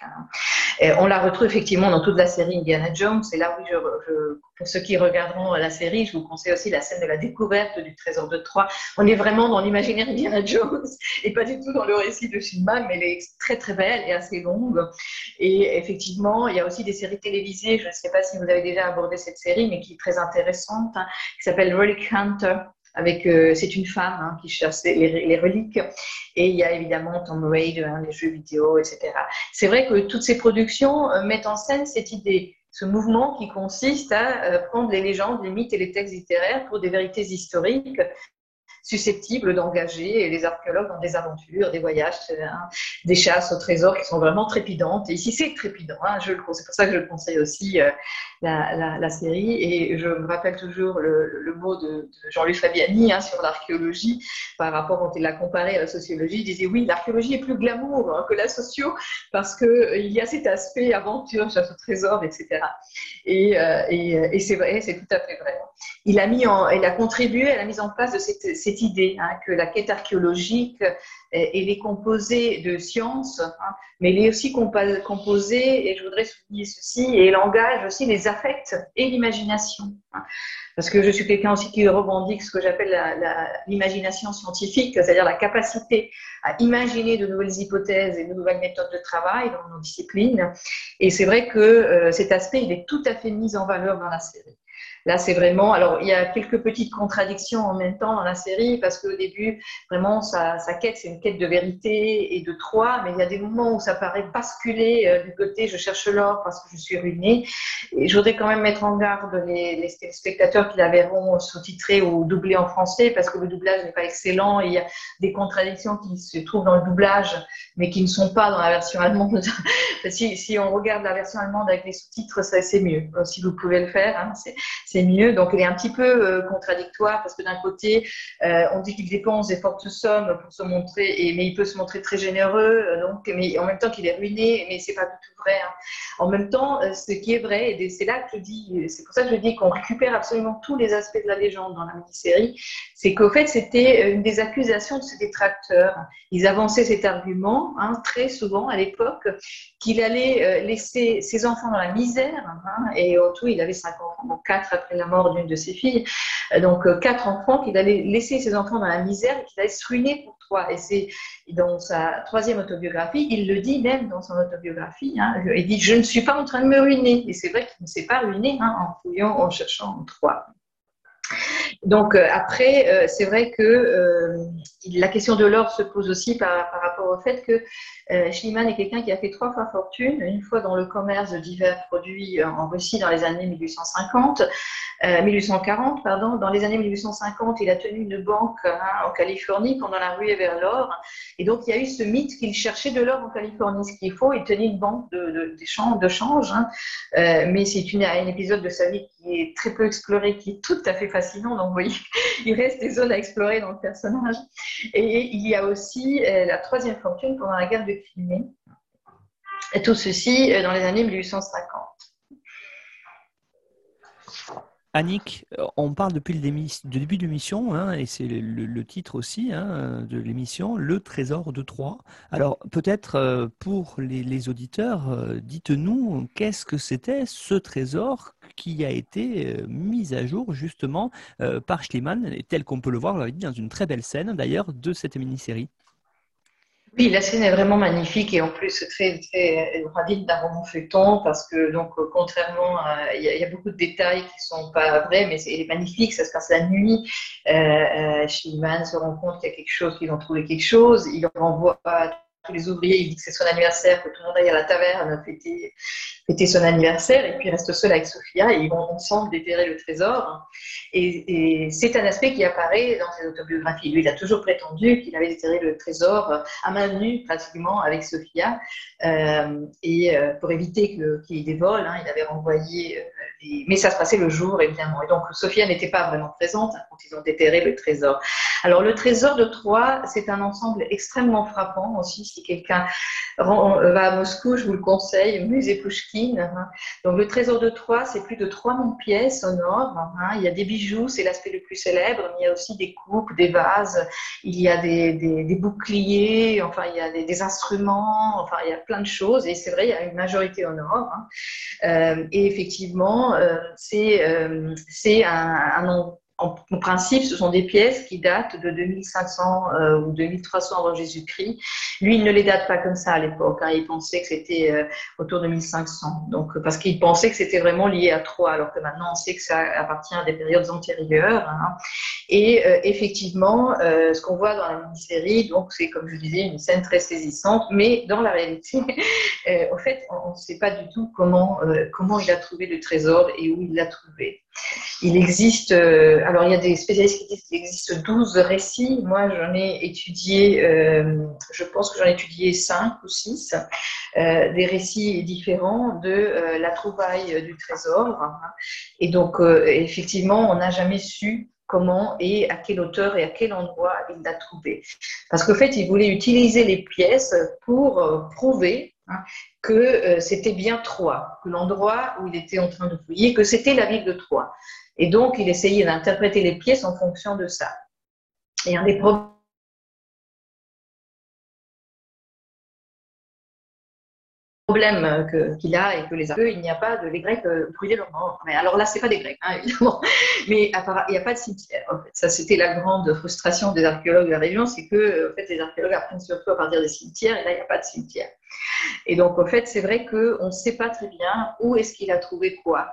Et on la retrouve effectivement dans toute la série Indiana Jones. Et là, oui, pour ceux qui regarderont la série, je vous conseille aussi la scène de la découverte du trésor de Troie. On est vraiment dans l'imaginaire Indiana Jones et pas du tout dans le récit de Schliemann, mais elle est très très belle et assez longue. Et effectivement, il y a aussi des séries télévisées. Je ne sais pas si vous avez déjà abordé cette série, mais qui est très intéressante, hein, qui s'appelle Relic Hunter. Avec, euh, c'est une femme hein, qui cherche les, reliques. Et il y a évidemment Tomb Raider, hein, les jeux vidéo, etc. C'est vrai que toutes ces productions euh, mettent en scène cette idée, ce mouvement qui consiste à euh, prendre les légendes, les mythes et les textes littéraires pour des vérités historiques susceptibles d'engager les archéologues dans des aventures, des voyages, hein, des chasses au trésor qui sont vraiment trépidantes. Et ici, c'est trépidant. Hein, c'est pour ça que je conseille aussi euh, la, série. Et je me rappelle toujours le, mot de, Jean-Luc Fabiani hein, sur l'archéologie par rapport quand il l'a comparé à la sociologie. Il disait oui, l'archéologie est plus glamour que la socio parce qu'il euh, il y a cet aspect aventure, chasse au trésor, etc. Et, euh, et, c'est vrai, c'est tout à fait vrai. Il a contribué à la mise en place de cette, cette idée hein, que la quête archéologique elle est composée de sciences, hein, mais elle est aussi composée, et je voudrais souligner ceci, et elle engage aussi les affects et l'imagination. Hein. parce que je suis quelqu'un aussi qui revendique ce que j'appelle l'imagination scientifique, c'est-à-dire la capacité à imaginer de nouvelles hypothèses et de nouvelles méthodes de travail dans nos disciplines. Et c'est vrai que euh, cet aspect, il est tout à fait mis en valeur dans la série. Là, c'est vraiment. Alors, il y a quelques petites contradictions en même temps dans la série parce qu'au début, vraiment, sa, quête, c'est une quête de vérité et de Troie, mais il y a des moments où ça paraît basculer euh, du côté je cherche l'or parce que je suis ruinée. Et je voudrais quand même mettre en garde les, spectateurs qui la verront sous-titrée ou doublée en français parce que le doublage n'est pas excellent. Il y a des contradictions qui se trouvent dans le doublage, mais qui ne sont pas dans la version allemande. *laughs* si, on regarde la version allemande avec les sous-titres, c'est mieux. Si vous pouvez le faire, hein, c'est mieux. Donc, il est un petit peu euh, contradictoire parce que d'un côté, euh, on dit qu'il dépense des fortes sommes pour se montrer, et, mais il peut se montrer très généreux, euh, donc, mais en même temps qu'il est ruiné, mais c'est pas du tout vrai. Hein. En même temps, ce qui est vrai, et c'est là que je dis, c'est pour ça que je dis qu'on récupère absolument tous les aspects de la légende dans la mini-série, c'est qu'au fait, c'était une des accusations de ses détracteurs. Ils avançaient cet argument, hein, très souvent à l'époque, qu'il allait laisser ses enfants dans la misère, hein, et au tout, il avait cinq enfants, donc quatre la mort d'une de ses filles. Euh, donc, euh, quatre enfants, qu'il allait laisser ses enfants dans la misère et qu'il allait se ruiner pour toi. Et c'est dans sa troisième autobiographie, il le dit même dans son autobiographie, hein, il dit Je ne suis pas en train de me ruiner. Et c'est vrai qu'il ne s'est pas ruiné hein, en fouillant, en cherchant en Troie. Donc euh, après, c'est vrai que la question de l'or se pose aussi par, rapport au fait que euh, Schliemann est quelqu'un qui a fait trois fois fortune, une fois dans le commerce de divers produits euh, en Russie dans les années 1850, 1840, euh, pardon. Dans les années 1850, il a tenu une banque hein, en Californie pendant la ruée vers l'or. Et donc, il y a eu ce mythe qu'il cherchait de l'or en Californie. Ce qu'il faut, il tenait une banque de, de, de change. Hein. mais c'est un épisode de sa vie qui est très peu exploré, qui est tout à fait fascinant. Donc, *laughs* il reste des zones à explorer dans le personnage. Et il y a aussi la troisième fortune pendant la guerre de Crimée. Et tout ceci dans les années 1850. Annick, euh, on parle depuis le début de l'émission, hein, et c'est le, titre aussi hein, de l'émission, Le Trésor de Troyes. Alors peut-être euh, pour les, auditeurs, euh, dites-nous qu'est-ce que c'était ce trésor qui a été mis à jour justement par Schliemann, tel qu'on peut le voir, dans une très belle scène d'ailleurs de cette mini-série? Oui, la scène est vraiment magnifique et en plus très, très radine d'un roman feuilleton parce que, donc, contrairement à. Il y, a beaucoup de détails qui ne sont pas vrais, mais c'est magnifique, ça se passe la nuit. Euh, euh se rend compte qu'il y a quelque chose, qu'ils ont trouvé quelque chose. Il renvoie tous les ouvriers, il dit que c'est son anniversaire, que tout le monde aille à la taverne fêter, fêter son anniversaire, et puis reste seul avec Sophia, et ils vont ensemble déterrer le trésor. Et, c'est un aspect qui apparaît dans ses autobiographies. Lui, il a toujours prétendu qu'il avait déterré le trésor à main nue, pratiquement, avec Sophia, euh, et euh, pour éviter qu'il y ait hein, il avait renvoyé euh, mais ça se passait le jour, évidemment. Et donc, Sophia n'était pas vraiment présente quand ils ont déterré le trésor. Alors, le trésor de Troyes, c'est un ensemble extrêmement frappant aussi. Si quelqu'un va à Moscou, je vous le conseille, musée Pouchkine. Hein. Donc, le trésor de Troyes, c'est plus de 3000 pièces en or. Hein. Il y a des bijoux, c'est l'aspect le plus célèbre, mais il y a aussi des coupes, des vases, il y a des, boucliers, enfin, il y a des, instruments, enfin, il y a plein de choses. Et c'est vrai, il y a une majorité en or. Hein. Euh, et effectivement, euh, c'est euh, un, un, en, principe, ce sont des pièces qui datent de 2500 euh, ou 2300 avant Jésus-Christ. Lui, il ne les date pas comme ça à l'époque. Hein. Il pensait que c'était euh, autour de 1500. Donc, parce qu'il pensait que c'était vraiment lié à Troie, alors que maintenant on sait que ça appartient à des périodes antérieures. Hein. Et euh, effectivement, ce qu'on voit dans la mini-série, donc c'est comme je disais une scène très saisissante, mais dans la réalité, *laughs* au fait, on ne sait pas du tout comment comment il a trouvé le trésor et où il l'a trouvé. Il existe, euh, alors il y a des spécialistes qui disent qu'il existe 12 récits. Moi, j'en ai étudié, euh, je pense que j'en ai étudié 5 ou 6, euh, des récits différents de la trouvaille du trésor. Et donc, effectivement, on n'a jamais su comment et à quelle hauteur et à quel endroit il l'a trouvé. Parce qu'en fait, il voulait utiliser les pièces pour prouver hein, que c'était bien Troyes, que l'endroit où il était en train de fouiller, que c'était la ville de Troyes. Et donc, il essayait d'interpréter les pièces en fonction de ça. Et un des problèmes qu'il a et que les archéologues, il n'y a pas de Grecs euh, brûlaient leurs morts. Mais alors là, c'est pas des Grecs, hein, *laughs* évidemment. Mais il n'y a pas de cimetière. En fait. Ça, c'était la grande frustration des archéologues de la région, c'est que en fait, les archéologues apprennent surtout à partir des cimetières, et là, il n'y a pas de cimetière. Et donc, en fait, c'est vrai qu'on ne sait pas très bien où est-ce qu'il a trouvé quoi.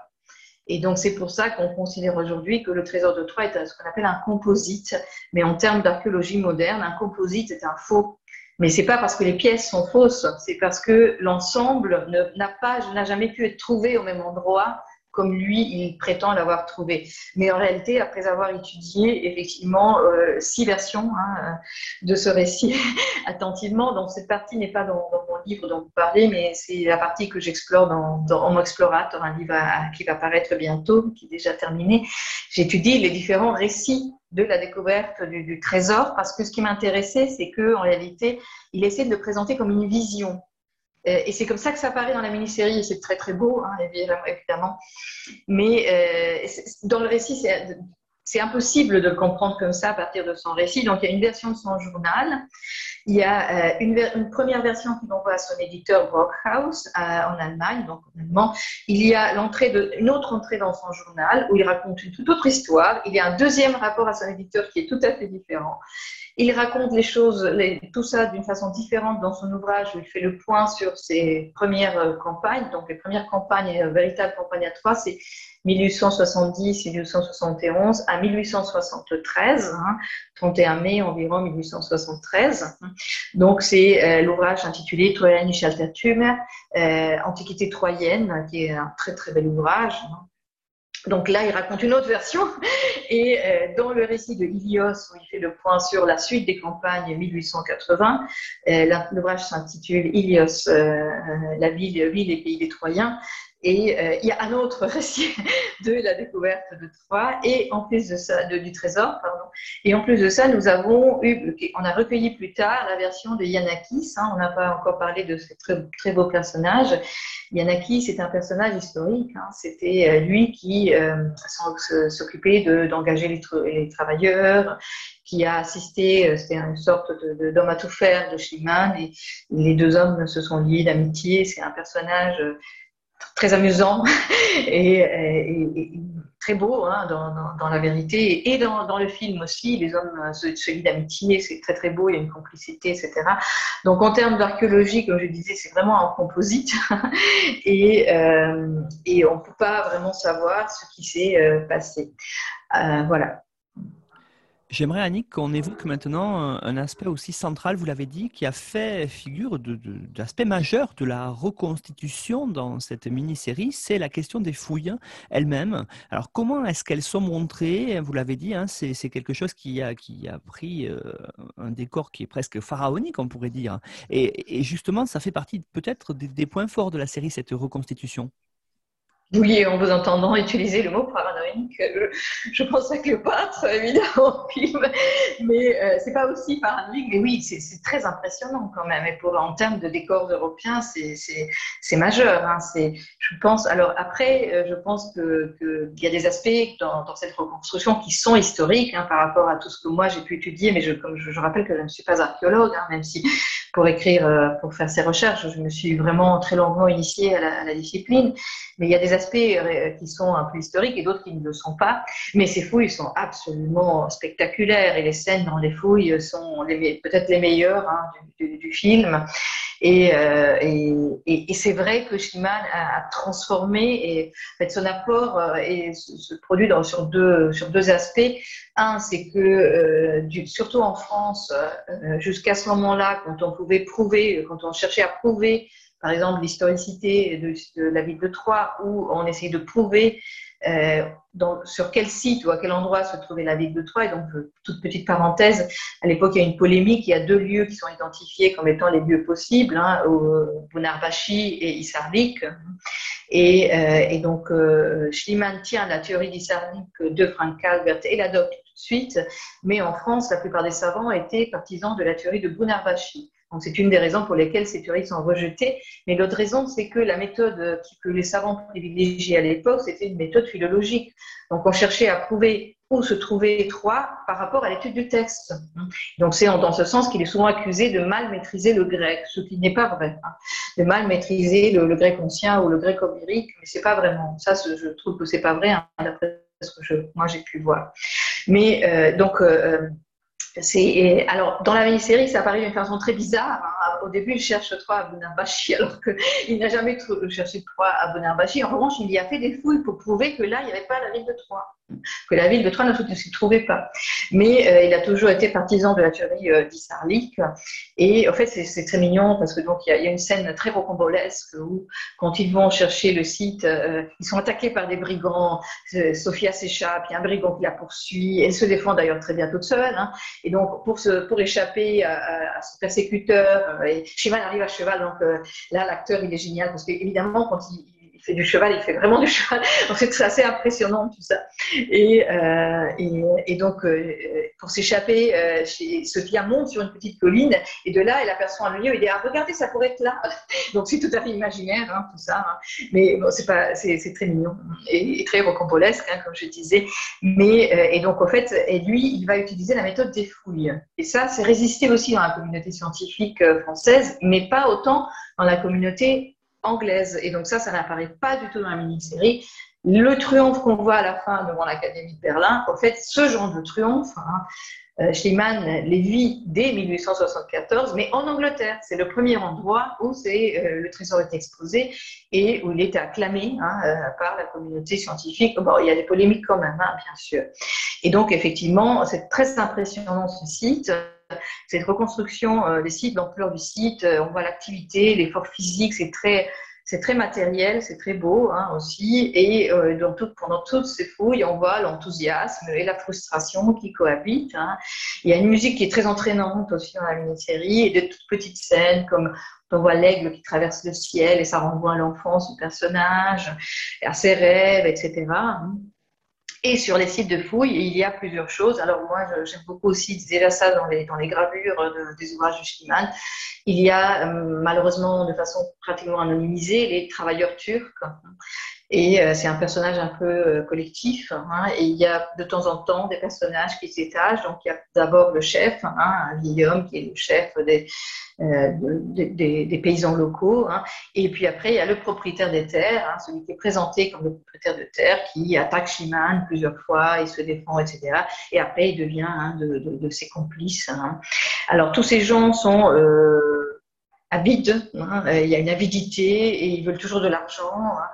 Et donc, c'est pour ça qu'on considère aujourd'hui que le trésor de Troyes est ce qu'on appelle un composite. Mais en termes d'archéologie moderne, un composite est un faux. Mais c'est pas parce que les pièces sont fausses, c'est parce que l'ensemble n'a pas, n'a jamais pu être trouvé au même endroit comme lui, il prétend l'avoir trouvé. Mais en réalité, après avoir étudié effectivement euh, six versions hein, de ce récit *laughs* attentivement, donc cette partie n'est pas dans, mon livre dont vous parlez, mais c'est la partie que j'explore dans, dans Homo Explorator, un livre qui va paraître bientôt, qui est déjà terminé. J'étudie les différents récits de la découverte du, du trésor, parce que ce qui m'intéressait, c'est que en réalité, il essaie de le présenter comme une vision euh, et c'est comme ça que ça apparaît dans la mini-série, et c'est très très beau, hein, évidemment. Mais euh, dans le récit, c'est impossible de le comprendre comme ça à partir de son récit. Donc il y a une version de son journal, il y a euh, une, une, première version qu'il envoie à son éditeur Brockhaus en Allemagne, donc en allemand. Il y a l'entrée de, une autre entrée dans son journal où il raconte une toute autre histoire. Il y a un deuxième rapport à son éditeur qui est tout à fait différent. Il raconte les choses, tout ça d'une façon différente dans son ouvrage où il fait le point sur ses premières euh, campagnes. Donc, les premières campagnes, euh, véritables campagnes à trois, c'est 1870-1871 à 1873, 31 hein, mai environ 1873. Donc, c'est euh, l'ouvrage intitulé Trojanische Altertümer, euh, Antiquité troyenne, qui est un très très bel ouvrage. Hein. Donc là, il raconte une autre version. Et euh, dans le récit de Ilios, où il fait le point sur la suite des campagnes 1880, euh, l'ouvrage s'intitule Ilios, euh, la ville, ville et pays des Troyens. Et euh, il y a un autre *laughs* récit de la découverte de Troie et en plus de ça, du trésor. Et en plus de ça, nous avons eu, on a recueilli plus tard la version de Yanakis. Hein, on n'a pas encore parlé de ce très, très beau personnage. Yanakis c'est un personnage historique. Hein, C'était euh, lui qui euh, s'occupait d'engager les, les, travailleurs, qui a assisté, euh, c'était une sorte d'homme à tout faire de Schliemann, et les deux hommes se sont liés d'amitié. C'est un personnage très amusant *laughs* et, très beau hein, dans, la vérité. Et dans, le film aussi, les hommes se, se lient d'amitié, c'est très très beau, il y a une complicité, etc. Donc en termes d'archéologie, comme je disais, c'est vraiment un composite *laughs* et, euh, et on ne peut pas vraiment savoir ce qui s'est euh, passé. Euh, voilà. J'aimerais, Annick, qu'on évoque maintenant un aspect aussi central, vous l'avez dit, qui a fait figure d'aspect majeur de la reconstitution dans cette mini-série, c'est la question des fouilles elles-mêmes. Alors, comment est-ce qu'elles sont montrées? Vous l'avez dit, hein, c'est quelque chose qui a, qui a pris euh, un décor qui est presque pharaonique, on pourrait dire. Et, justement, ça fait partie peut-être des points forts de la série, cette reconstitution. Oui, en vous entendant utiliser le mot paranoïque, je, pense à Cléopâtre, évidemment, *laughs* mais euh, c'est pas aussi paranoïque, mais oui, c'est très impressionnant quand même. Et pour en termes de décors européens, c'est majeur. Hein, je pense. Alors après, euh, je pense que qu'il y a des aspects dans, dans, cette reconstruction qui sont historiques hein, par rapport à tout ce que moi j'ai pu étudier, mais je, comme je, rappelle que je ne suis pas archéologue, hein, même si pour écrire, euh, pour faire ces recherches, je me suis vraiment très longuement initiée à la, à la discipline. Mais il y a des aspects euh, qui sont un peu historiques et d'autres qui ne le sont pas. Mais ces fouilles sont absolument spectaculaires et les scènes dans les fouilles sont peut-être les meilleures hein, du, film. Euh, et, c'est vrai que Schliemann a, transformé et fait, son apport euh, et se, produit sur, deux, aspects. Un, c'est que surtout en France, jusqu'à ce moment-là, quand on pouvait prouver, quand on cherchait à prouver par exemple l'historicité de, la ville de Troyes, où on essaye de prouver euh, sur quel site ou à quel endroit se trouvait la ville de Troyes. Et donc, toute petite parenthèse, à l'époque, il y a une polémique. Il y a deux lieux qui sont identifiés comme étant les lieux possibles, hein, et Isarlik. Et, euh, et donc, euh, Schliemann tient la théorie d'Isarlik de Frank Calvert et l'adopte tout de suite. Mais en France, la plupart des savants étaient partisans de la théorie de Bunarbashi. Donc, c'est une des raisons pour lesquelles ces théories sont rejetées. Mais l'autre raison, c'est que la méthode que les savants privilégiaient à l'époque, c'était une méthode philologique. Donc, on cherchait à prouver où se trouvait Troyes par rapport à l'étude du texte. Donc, c'est dans ce sens qu'il est souvent accusé de mal maîtriser le grec, ce qui n'est pas vrai. Hein. De mal maîtriser le, grec ancien ou le grec homérique, mais c'est pas vraiment. Ça, je trouve que c'est pas vrai, hein, d'après ce que moi j'ai pu voir. Mais euh, donc, euh, c'est alors dans la mini-série, ça apparaît d'une façon très bizarre. Hein. Au début, il cherche trois à Bunarbashi, *laughs* alors qu'il n'a jamais cherché trois à Bunarbashi. En revanche, il y a fait des fouilles pour prouver que là, il n'y avait pas la ville de Troyes que la ville de Troyes ne s'y trouvait pas. Mais euh, il a toujours été partisan de la théorie euh. Et en fait, c'est très mignon parce que donc il y, a une scène très rocambolesque où, quand ils vont chercher le site, euh, ils sont attaqués par des brigands. Sophia s'échappe, il y a un brigand qui la poursuit. Elle se défend d'ailleurs très bien toute seule. Hein. Et donc, pour, se, échapper à, son persécuteur, et arrive à cheval. Donc là, l'acteur, il est génial parce qu'évidemment, quand il il fait du cheval, il fait vraiment du cheval. *laughs* Donc c'est assez impressionnant tout ça. Et, euh, et, donc euh, pour s'échapper, euh, Sophia monte sur une petite colline et de là elle aperçoit un lieu. Il dit ah, regardez ça pourrait être là. *laughs* Donc c'est tout à fait imaginaire hein, tout ça. Hein. Mais bon c'est pas c'est très mignon et, très rocambolesque hein, comme je disais. Mais euh, et donc en fait et lui il va utiliser la méthode des fouilles. Et ça c'est résisté aussi dans la communauté scientifique française, mais pas autant dans la communauté anglaise. Et donc ça, ça n'apparaît pas du tout dans la mini-série. Le triomphe qu'on voit à la fin devant l'Académie de Berlin, en fait, ce genre de triomphe, hein, euh, Schliemann les vit dès 1874, mais en Angleterre. C'est le premier endroit où euh, le trésor est exposé et où il est acclamé hein, euh, par la communauté scientifique. Bon, il y a des polémiques quand même, hein, bien sûr. Et donc, effectivement, c'est très impressionnant ce site cette reconstruction euh, des sites, l'ampleur du site, euh, on voit l'activité, l'effort physique, c'est très, c'est très matériel, c'est très beau hein, aussi. Et euh, pendant toutes ces fouilles, on voit l'enthousiasme et la frustration qui cohabitent. Hein. Il y a une musique qui est très entraînante aussi dans la mini-série et de toutes petites scènes comme on voit l'aigle qui traverse le ciel et ça renvoie à l'enfance du personnage, à ses rêves, etc. Et sur les sites de fouilles, il y a plusieurs choses. Alors moi, j'aime beaucoup aussi déjà ça dans les, gravures des ouvrages de Schliemann. Il y a euh, malheureusement de façon pratiquement anonymisée les travailleurs turcs. Et euh, c'est un personnage un peu euh, collectif. Hein, et il y a de temps en temps des personnages qui s'étagent. Donc il y a d'abord le chef, hein, un vieil homme qui est le chef des, euh, des, des, paysans locaux. Hein. Et puis après, il y a le propriétaire des terres, hein, celui qui est présenté comme le propriétaire de terres, qui attaque Shiman plusieurs fois, il se défend, etc. Et après, il devient un de, de, de, ses complices. Hein. Alors tous ces gens sont... Euh, avides, hein, euh, il y a une avidité et ils veulent toujours de l'argent, hein,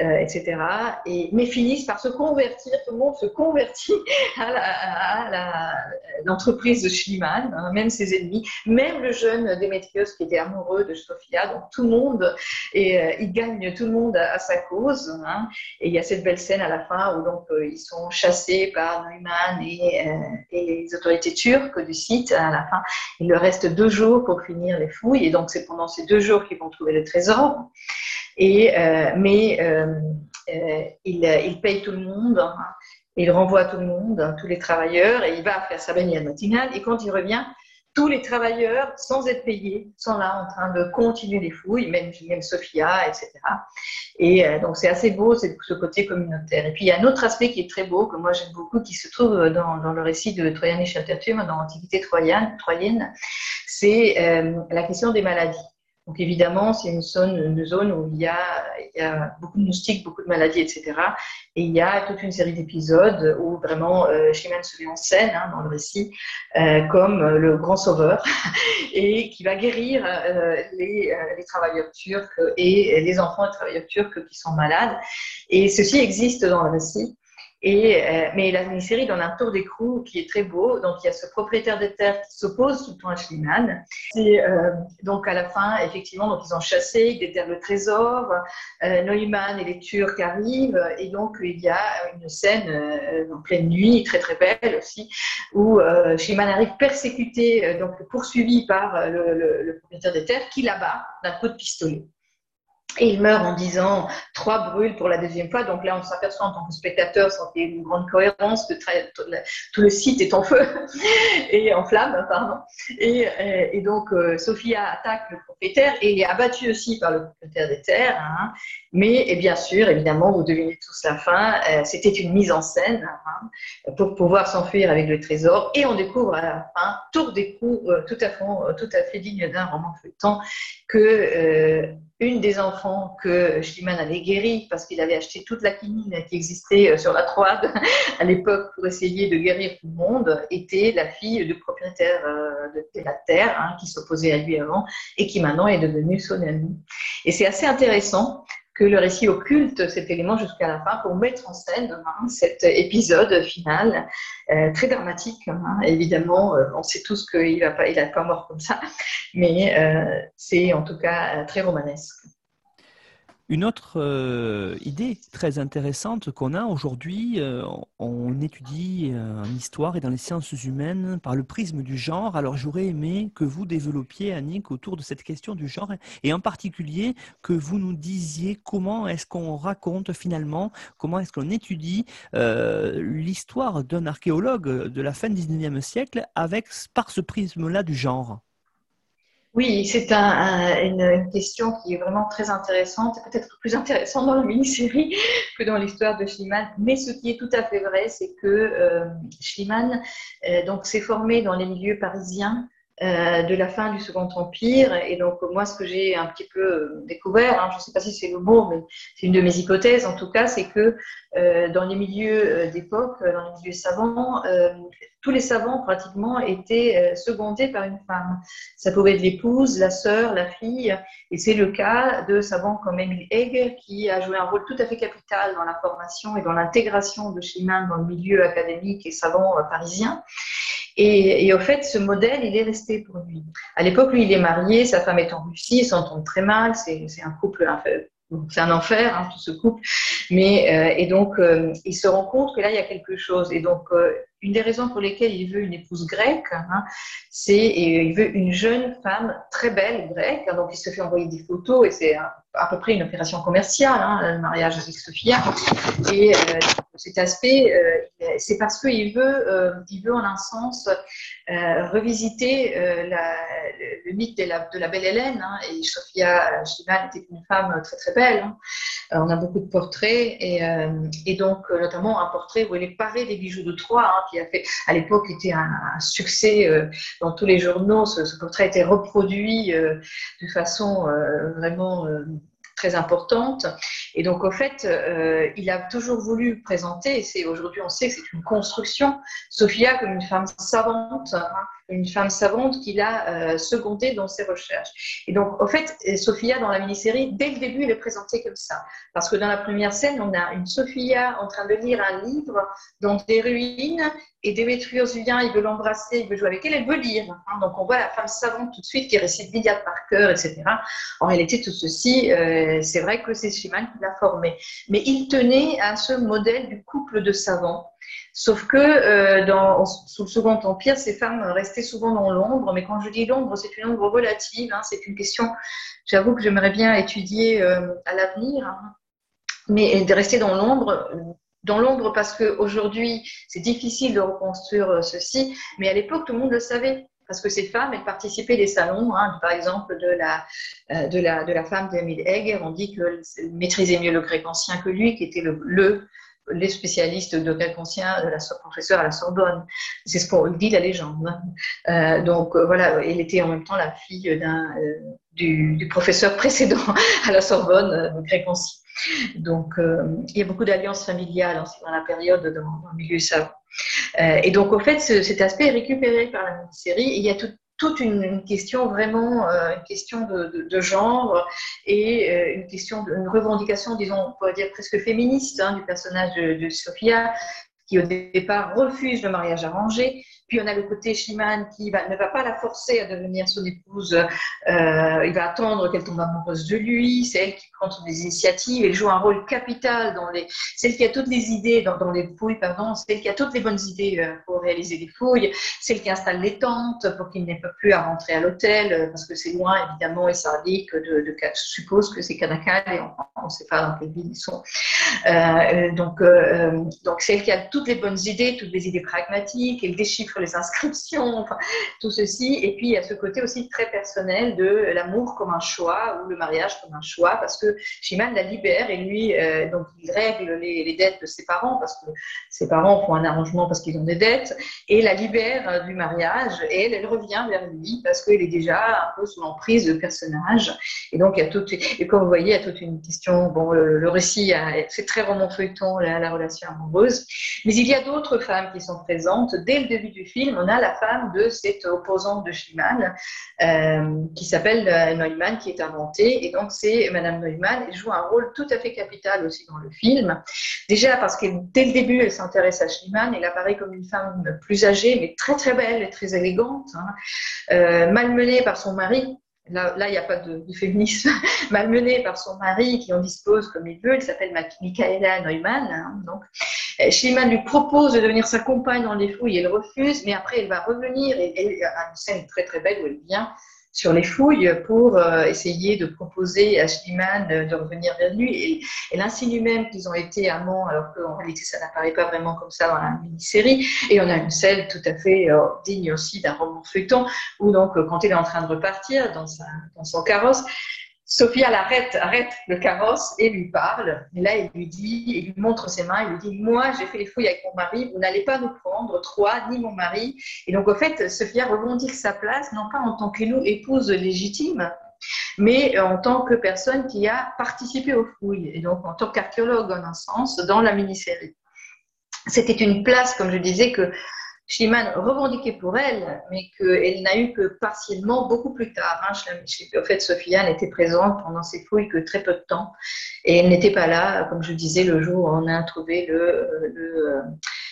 euh, etc. Et, mais finissent par se convertir, tout le monde se convertit à l'entreprise de Schliemann, hein, même ses ennemis, même le jeune Démétrios qui était amoureux de Sophia, donc tout le monde, et euh, il gagne tout le monde à, sa cause. Et il y a cette belle scène à la fin où donc ils sont chassés par Neumann et, et, les autorités turques du site à la fin. Il leur reste deux jours pour finir les fouilles et donc c'est pendant ces deux jours qu'ils vont trouver le trésor. Et, euh, mais euh, euh, il, il, paye tout le monde, hein. il renvoie tout le monde, hein, tous les travailleurs, et il va faire sa baignade matinale. Et quand il revient, tous les travailleurs, sans être payés, sont là en train de continuer les fouilles, même, Sophia, etc. Et donc c'est assez beau, c'est ce côté communautaire. Et puis il y a un autre aspect qui est très beau, que moi j'aime beaucoup, qui se trouve dans, le récit de Troyan et dans l'Antiquité troyenne, troyenne c'est euh, la question des maladies. Donc évidemment, c'est une zone, où il y, a, beaucoup de moustiques, beaucoup de maladies, etc. Et il y a toute une série d'épisodes où vraiment euh, se met en scène hein, dans le récit euh, comme euh, le grand sauveur *laughs* et qui va guérir euh, les, travailleurs turcs et les enfants de travailleurs turcs qui sont malades. Et ceci existe dans le récit. Et, euh, mais la mini-série donne un tour d'écrou qui est très beau. Donc, il y a ce propriétaire de terre qui s'oppose tout le temps à Schliemann. Et euh, donc, à la fin, effectivement, donc, ils ont chassé, ils déterrent le trésor. Euh, Neumann et les Turcs arrivent. Et donc, il y a une scène en pleine nuit, très très belle aussi, où Schliemann arrive persécuté, donc poursuivi par le, le propriétaire des terres, qui l'abat d'un coup de pistolet. Et il meurt en disant trois brûles pour la deuxième fois. Donc là, on s'aperçoit en tant que spectateur, sans qu'il y ait une grande cohérence, que tout le site est en feu *laughs* et en flamme, pardon. Et, euh, donc, euh, Sophia attaque le propriétaire et il est abattu aussi par le propriétaire des terres. Hein. Mais bien sûr, évidemment, vous devinez tous la fin, euh, c'était une mise en scène hein, pour pouvoir s'enfuir avec le trésor. Et on découvre à la fin, tour des coups, tout, à fait, tout à fait digne d'un roman feuilleton, que une des enfants que Schliemann avait guéri parce qu'il avait acheté toute la quinine qui existait euh, sur la Troade *laughs* à l'époque pour essayer de guérir tout le monde était la fille du propriétaire euh, de la terre hein, qui s'opposait à lui avant et qui maintenant est devenue son ami. Et c'est assez intéressant le récit occulte cet élément jusqu'à la fin pour mettre en scène hein, cet épisode final euh, très dramatique. Hein. Évidemment, euh, on sait tous qu'il va pas, pas mort comme ça, mais euh, c'est en tout cas très romanesque. Une autre euh, idée très intéressante qu'on a aujourd'hui, euh, on étudie euh, en histoire et dans les sciences humaines par le prisme du genre. Alors j'aurais aimé que vous développiez, Annick, autour de cette question du genre et en particulier que vous nous disiez comment est-ce qu'on raconte finalement, comment est-ce qu'on étudie l'histoire d'un archéologue de la fin du 19e siècle avec, par ce prisme-là du genre. Oui, c'est un, une, question qui est vraiment très intéressante, peut-être plus intéressante dans la mini-série *laughs* que dans l'histoire de Schliemann. Mais ce qui est tout à fait vrai, c'est que euh, euh, s'est formé dans les milieux parisiens euh, de la fin du Second Empire. Et donc, moi, ce que j'ai un petit peu euh, découvert, hein, je ne sais pas si c'est le mot, mais c'est une de mes hypothèses en tout cas, c'est que euh, dans les milieux d'époque, dans les milieux savants, tous les savants pratiquement étaient secondés par une femme. Ça pouvait être l'épouse, la sœur, la fille, et c'est le cas de savants comme Emile Egger qui a joué un rôle tout à fait capital dans la formation et dans l'intégration de Schliemann dans le milieu académique et savant parisien. Et, au fait, ce modèle, il est resté pour lui. À l'époque, lui, il est marié, sa femme est en Russie, ils s'entendent très mal, c'est un couple c'est un enfer, hein, tout ce couple. Mais, euh, et donc, euh, il se rend compte que là, il y a quelque chose. Et donc, euh, une des raisons pour lesquelles il veut une épouse grecque, hein, c'est il veut une jeune femme très belle grecque. Hein, donc, il se fait envoyer des photos et c'est à, peu près une opération commerciale, hein, le mariage avec Sophia. Et cet aspect, c'est parce qu'il veut, il veut en un sens revisiter le, mythe de la, belle Hélène. Hein, et Sophia Schliemann était une femme très très belle. Hein. on a beaucoup de portraits et, et, donc notamment un portrait où elle est parée des bijoux de Troie. Hein, qui a fait, à l'époque, était un, succès euh, dans tous les journaux. Ce, portrait a été reproduit euh, de façon euh, vraiment très importante. Et donc, au fait, il a toujours voulu présenter, et c'est aujourd'hui on sait que c'est une construction, Sophia comme une femme savante, hein, une femme savante qu'il a secondée dans ses recherches. Et donc, au fait, Sophia, dans la mini-série, dès le début, elle est présentée comme ça. Parce que dans la première scène, on a une Sophia en train de lire un livre dans des ruines et Démétrios vient, il veut l'embrasser, il veut jouer avec elle, elle veut lire. Hein. Donc on voit la femme savante tout de suite qui récite l'Iliade par cœur, etc. En réalité, tout ceci, euh, c'est vrai que c'est Schumann qui l'a formé. Mais il tenait à ce modèle du couple de savants. Sauf que euh, sous le Second Empire, ces femmes restaient souvent dans l'ombre. Mais quand je dis l'ombre, c'est une ombre relative. Hein. c'est une question, j'avoue que j'aimerais bien étudier euh, à l'avenir. Hein. Mais de rester dans l'ombre, dans l'ombre parce qu'aujourd'hui, c'est difficile de reconstruire euh, ceci, mais à l'époque, tout le monde le savait. Parce que ces femmes, elles participaient des salons, hein, par exemple de la, de la, de la femme d'Emile Egger, on dit qu'elle maîtrisait mieux le grec ancien que lui, qui était le les spécialistes de grec ancien, de la professeure à la Sorbonne. C'est ce qu'on dit la légende. Hein. Euh, donc voilà, elle était en même temps la fille d'un du, professeur précédent *laughs* à la Sorbonne, grec ancien. Donc, euh, il y a beaucoup d'alliances familiales hein, dans la période dans, le milieu savant. Euh, et donc, au fait, cet aspect est récupéré par la série. il y a tout, toute une, question vraiment, une question de, genre et une question, de, une revendication, disons, on pourrait dire presque féministe hein, du personnage de Sophia, qui au départ refuse le mariage arrangé, puis on a le côté Shiman qui ne va pas la forcer à devenir son épouse. Euh, il va attendre qu'elle tombe amoureuse de lui. C'est elle qui prend toutes les initiatives. Elle joue un rôle capital dans les. Celle qui a toutes les idées dans, dans les fouilles, pardon. Celle qui a toutes les bonnes idées euh, pour réaliser des fouilles. Celle qui installe les tentes pour qu'il n'ait pas plus à rentrer à l'hôtel euh, parce que c'est loin évidemment et ça dit que de, de, je suppose que c'est Kanakal et on ne sait pas dans quelle ville ils sont. Donc euh, donc celle qui a toutes les bonnes idées, toutes les idées pragmatiques. Elle déchiffre les inscriptions, tout ceci. Et puis, il y a ce côté aussi très personnel de l'amour comme un choix ou le mariage comme un choix, parce que Shiman la libère et lui, euh, donc, il règle les, dettes de ses parents, parce que ses parents font un arrangement parce qu'ils ont des dettes, et la libère euh, du mariage. Et elle, elle revient vers lui parce qu'elle est déjà un peu sous l'emprise de personnage. Et donc, il y a tout, et comme vous voyez, il y a toute une question. Bon, le, récit, c'est très roman feuilleton, la, la relation amoureuse. Mais il y a d'autres femmes qui sont présentes dès le début du film, on a la femme de cette opposante de Schliemann, euh, qui s'appelle euh, Neumann, qui est inventée. Et donc, c'est Madame Neumann. Elle joue un rôle tout à fait capital aussi dans le film. Déjà parce que dès le début, elle s'intéresse à Schliemann. Elle apparaît comme une femme plus âgée, mais très très belle et très élégante, hein. euh, malmenée par son mari Là, il n'y a pas de, féminisme, *laughs* malmenée par son mari qui en dispose comme il veut. Elle s'appelle Michaela Neumann. Hein, donc, euh, lui propose de devenir sa compagne dans les fouilles. Elle refuse, mais après, elle va revenir. Et, elle a une scène très très belle où elle vient sur les fouilles pour euh, essayer de proposer à Schliemann de revenir vers lui. Et insinue même qu'ils ont été amants, alors qu'en réalité, ça n'apparaît pas vraiment comme ça dans la mini-série. Et on a une scène tout à fait euh, digne aussi d'un roman feuilleton, où donc, quand elle est en train de repartir dans son carrosse, Sophia l'arrête, arrête le carrosse et lui parle. Et là, il lui dit, il lui montre ses mains, il lui dit Moi, j'ai fait les fouilles avec mon mari, vous n'allez pas nous prendre, toi, ni mon mari. Et donc, en fait, Sophia revendique sa place, non pas en tant qu'épouse légitime, mais en tant que personne qui a participé aux fouilles, et donc en tant qu'archéologue en un sens, dans la mini-série. C'était une place, comme je disais, que Schliemann revendiquait pour elle, mais qu'elle n'a eu que partiellement beaucoup plus tard. Hein. En fait, Sophia n'était présente pendant ses fouilles que très peu de temps, et elle n'était pas là, comme je disais, le jour où on a trouvé le, le euh,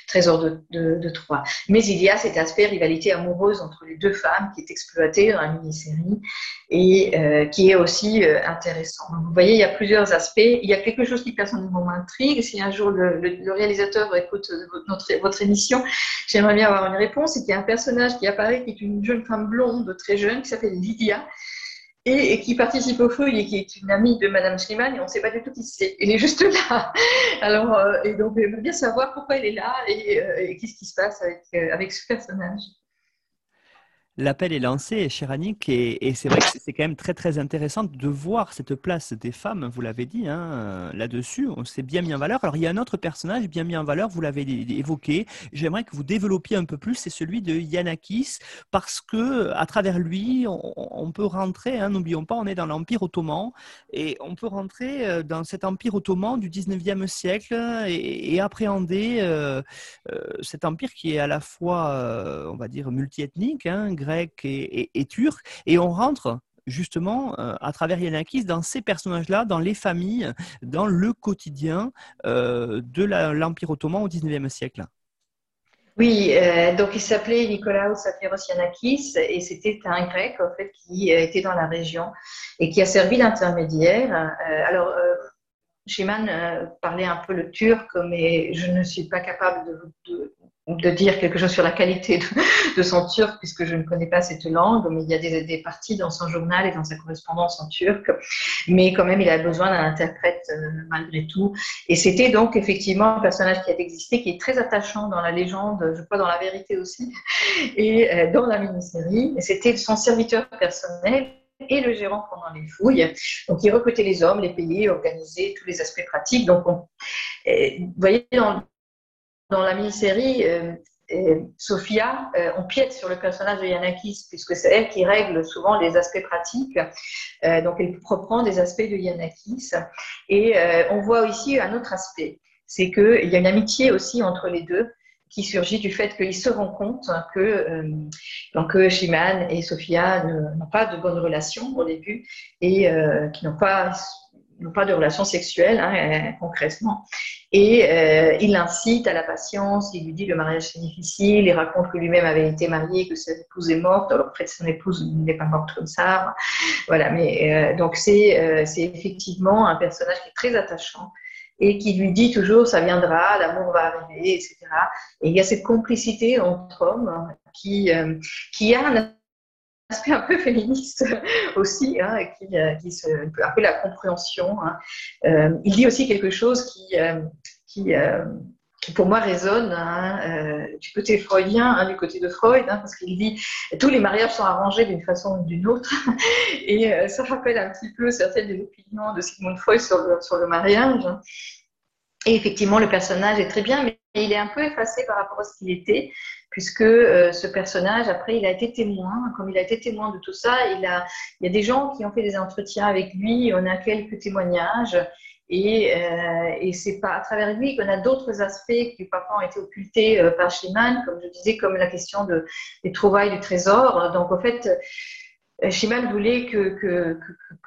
trésor de, de, Troyes. Mais il y a cet aspect rivalité amoureuse entre les deux femmes qui est exploité dans la mini-série et euh, qui est aussi euh, intéressant. vous voyez, il y a plusieurs aspects. Il y a quelque chose qui personnellement m'intrigue. Si un jour le, réalisateur écoute notre, votre émission, j'aimerais bien avoir une réponse. C'est qu'il y a un personnage qui apparaît qui est une jeune femme blonde, très jeune, qui s'appelle Lydia et, qui participe au feu et qui est une amie de Madame Schliemann et on ne sait pas du tout qui c'est. Elle est juste là. *laughs* Alors, euh, et donc, on veut bien savoir pourquoi elle est là et, euh, qu'est-ce qui se passe avec, euh, avec ce personnage. L'appel est lancé, cher Annick, et, c'est vrai que c'est quand même très très intéressant de voir cette place des femmes, vous l'avez dit, hein, là-dessus, on s'est bien mis en valeur. Alors il y a un autre personnage bien mis en valeur, vous l'avez évoqué, j'aimerais que vous développiez un peu plus, c'est celui de Yanakis, parce que à travers lui, on, peut rentrer, hein, n'oublions pas, on est dans l'Empire ottoman, et on peut rentrer euh, dans cet Empire ottoman du 19e siècle et, appréhender euh, euh, cet empire qui est à la fois, on va dire, multiethnique, hein, et, turc, et on rentre justement euh, à travers Yanakis dans ces personnages-là, dans les familles, dans le quotidien euh, de l'Empire ottoman au XIXe siècle. Oui, euh, donc il s'appelait Nicolaos Safiros Yanakis et c'était un grec en fait qui était dans la région et qui a servi d'intermédiaire. alors, Shiman parlait un peu le turc, mais je ne suis pas capable de, de dire quelque chose sur la qualité de, son turc, puisque je ne connais pas cette langue, mais il y a des, parties dans son journal et dans sa correspondance en turc. Mais quand même, il a besoin d'un interprète euh, malgré tout. Et c'était donc effectivement un personnage qui a existé, qui est très attachant dans la légende, je crois dans la vérité aussi, et euh, dans la mini-série. C'était son serviteur personnel et le gérant pendant les fouilles. Donc, il recrutait les hommes, les payait, organisait tous les aspects pratiques. Donc, on, vous voyez, dans, dans la mini-série, euh, euh, Sophia, euh, on piète sur le personnage de Yanakis, puisque c'est elle qui règle souvent les aspects pratiques. donc, elle reprend des aspects de Yanakis. Et on voit ici un autre aspect, c'est qu'il y a une amitié aussi entre les deux. qui surgit du fait qu'il se rend compte que, euh, donc, et Sophia n'ont pas de bonne relation au début et euh, qui n'ont pas, pas de relation sexuelle hein, euh, concrètement. Et il l'incite à la patience, il lui dit le mariage c'est difficile, il raconte que lui-même avait été marié, que sa épouse est morte, alors peut-être son épouse n'est pas morte comme ça. Voilà, mais donc c'est effectivement un personnage qui est très attachant et qui lui dit toujours ça viendra, l'amour va arriver, etc. Et il y a cette complicité entre hommes qui, euh, qui a un aspect un peu féministe *laughs* aussi, hein, qui, euh, qui se, un peu la compréhension. Hein. Euh, il dit aussi quelque chose qui, qui pour moi résonne hein, euh, du côté freudien, du côté de Freud, parce qu'il dit tous les mariages sont arrangés d'une façon ou d'une autre, *laughs* et euh, ça rappelle un petit peu certaines des opinions de Sigmund Freud sur le mariage. Et effectivement, le personnage est très bien, mais il est un peu effacé par rapport à ce qu'il était, puisque euh, ce personnage, après, il a été témoin. Comme il a été témoin de tout ça, il, a, il y a des gens qui ont fait des entretiens avec lui, on a quelques témoignages. Et, euh, et c'est pas à travers lui qu'on a d'autres aspects qui parfois ont été occultés euh, par Schiman, comme je disais, comme la question de, des trouvailles du trésor. Donc, en fait, Schiman voulait que,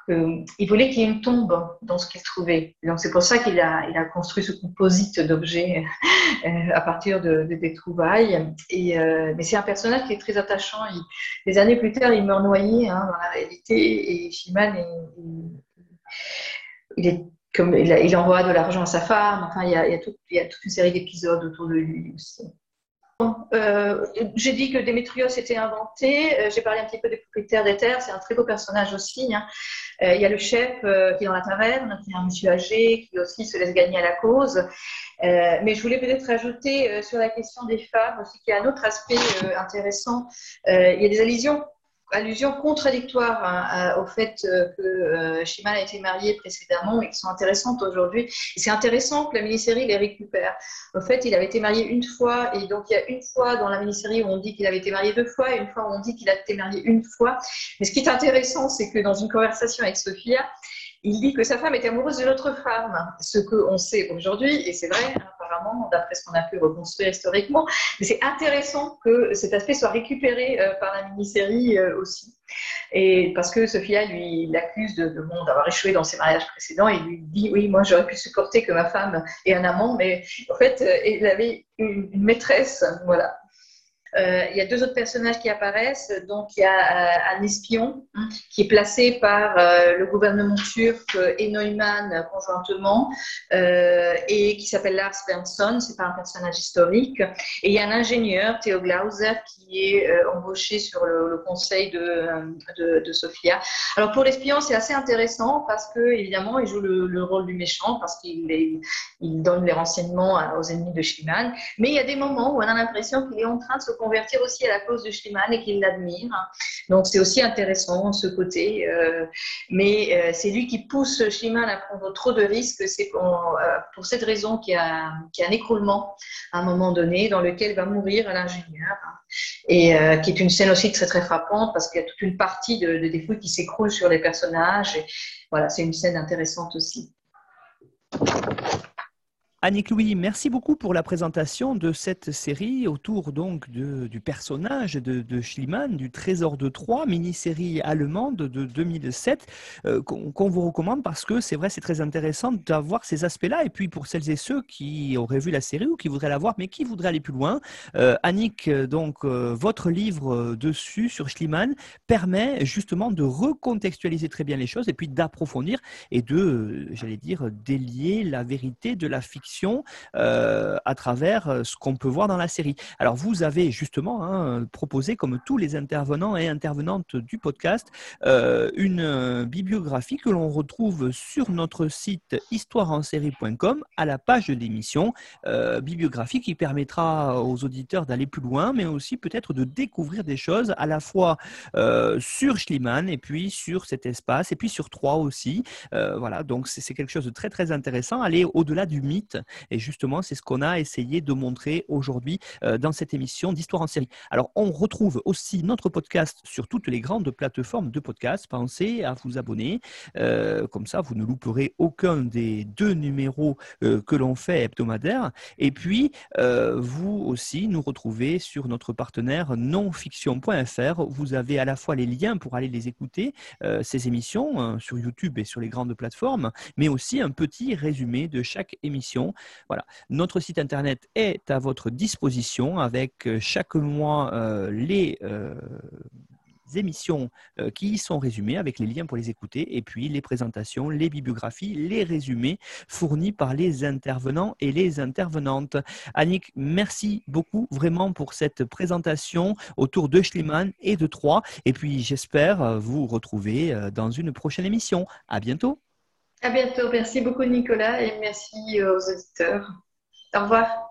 il voulait qu'il y ait une tombe dans ce qu'il trouvait. Donc, c'est pour ça qu'il a, construit ce composite d'objets *laughs* euh, à partir de, des trouvailles. Euh, mais c'est un personnage qui est très attachant. Des années plus tard, il meurt noyé hein, dans la réalité. Et comme il, envoie de l'argent à sa femme. Enfin, il y a, il y a, toute une série d'épisodes autour de lui aussi. Euh, j'ai dit que Démétrios était inventé. Euh, j'ai parlé un petit peu des propriétaires des terres. C'est un très beau personnage aussi. Hein. Euh, il y a le chef qui est dans la taverne, qui est un monsieur âgé, qui aussi se laisse gagner à la cause. mais je voulais peut-être ajouter sur la question des femmes aussi qu'il y a un autre aspect intéressant. il y a des allusions allusions contradictoires hein, au fait euh, que euh, a été marié précédemment et qui sont intéressantes aujourd'hui. C'est intéressant que la mini-série les récupère. En fait, il avait été marié une fois et donc il y a une fois dans la mini-série où on dit qu'il avait été marié deux fois et une fois où on dit qu'il a été marié une fois. Mais ce qui est intéressant, c'est que dans une conversation avec Sophia, il dit que sa femme était amoureuse d'une autre femme, ce qu'on sait aujourd'hui, et c'est vrai, apparemment, d'après ce qu'on a pu reconstruire historiquement, mais c'est intéressant que cet aspect soit récupéré euh, par la mini-série euh, aussi. Et parce que Sophia lui l'accuse de, d'avoir échoué dans ses mariages précédents et lui dit oui moi j'aurais pu supporter que ma femme ait un amant mais en fait elle euh, avait une, maîtresse voilà il y a deux autres personnages qui apparaissent. Donc, il y a euh, un espion qui est placé par euh, le gouvernement turc et Neumann conjointement et qui s'appelle Lars Bernson. C'est pas un personnage historique. Et il y a un ingénieur, Theo Glauser, qui est embauché sur le, conseil de, de, Sofia. Alors, pour l'espion, c'est assez intéressant parce que, évidemment, il joue le, rôle du méchant parce qu'il il donne les renseignements aux ennemis de Schliemann. Mais il y a des moments où on a l'impression qu'il est en train de se convertir aussi à la cause de Schliemann et qu'il l'admire. Donc c'est aussi intéressant ce côté. Euh, mais euh, c'est lui qui pousse Schliemann à prendre trop de risques. C'est pour, euh, cette raison qu'il y, a, un écroulement à un moment donné dans lequel va mourir l'ingénieur. Et qui est une scène aussi très très frappante parce qu'il y a toute une partie de, de des fouilles qui s'écroule sur les personnages. Voilà, c'est une scène intéressante aussi. Annick Louis, merci beaucoup pour la présentation de cette série autour donc du personnage de, Schliemann, du Trésor de Troyes, mini-série allemande de 2007, euh, qu'on vous recommande parce que c'est vrai, c'est très intéressant d'avoir ces aspects-là. Et puis pour celles et ceux qui auraient vu la série ou qui voudraient la voir, mais qui voudraient aller plus loin, euh, Annick, donc euh, votre livre dessus sur Schliemann permet justement de recontextualiser très bien les choses et puis d'approfondir et de, j'allais dire, délier la vérité de la fiction euh, à travers euh, ce qu'on peut voir dans la série. Alors vous avez justement hein, proposé, comme tous les intervenants et intervenantes du podcast, euh, une bibliographie que l'on retrouve sur notre site histoireensérie.com à la page de l'émission, bibliographie qui permettra aux auditeurs d'aller plus loin, mais aussi peut-être de découvrir des choses à la fois sur Schliemann et puis sur cet espace et puis sur Troyes aussi. voilà, donc c'est quelque chose de très très intéressant, aller au-delà du mythe Et justement, c'est ce qu'on a essayé de montrer aujourd'hui dans cette émission d'Histoire en série. Alors, on retrouve aussi notre podcast sur toutes les grandes plateformes de podcast. Pensez à vous abonner. comme ça, vous ne louperez aucun des deux numéros que l'on fait hebdomadaire. Et puis, vous aussi nous retrouvez sur notre partenaire nonfiction.fr. Vous avez à la fois les liens pour aller les écouter, ces émissions sur YouTube et sur les grandes plateformes, mais aussi un petit résumé de chaque émission. Voilà. Notre site internet est à votre disposition avec chaque mois les émissions euh, qui y sont résumées avec les liens pour les écouter et puis les présentations, les bibliographies, les résumés fournis par les intervenants et les intervenantes. Annick, merci beaucoup vraiment pour cette présentation autour de Schliemann et de Troyes. Et puis j'espère euh, vous retrouver euh, dans une prochaine émission. À bientôt. À bientôt. Merci beaucoup Nicolas et merci aux auditeurs. Au revoir.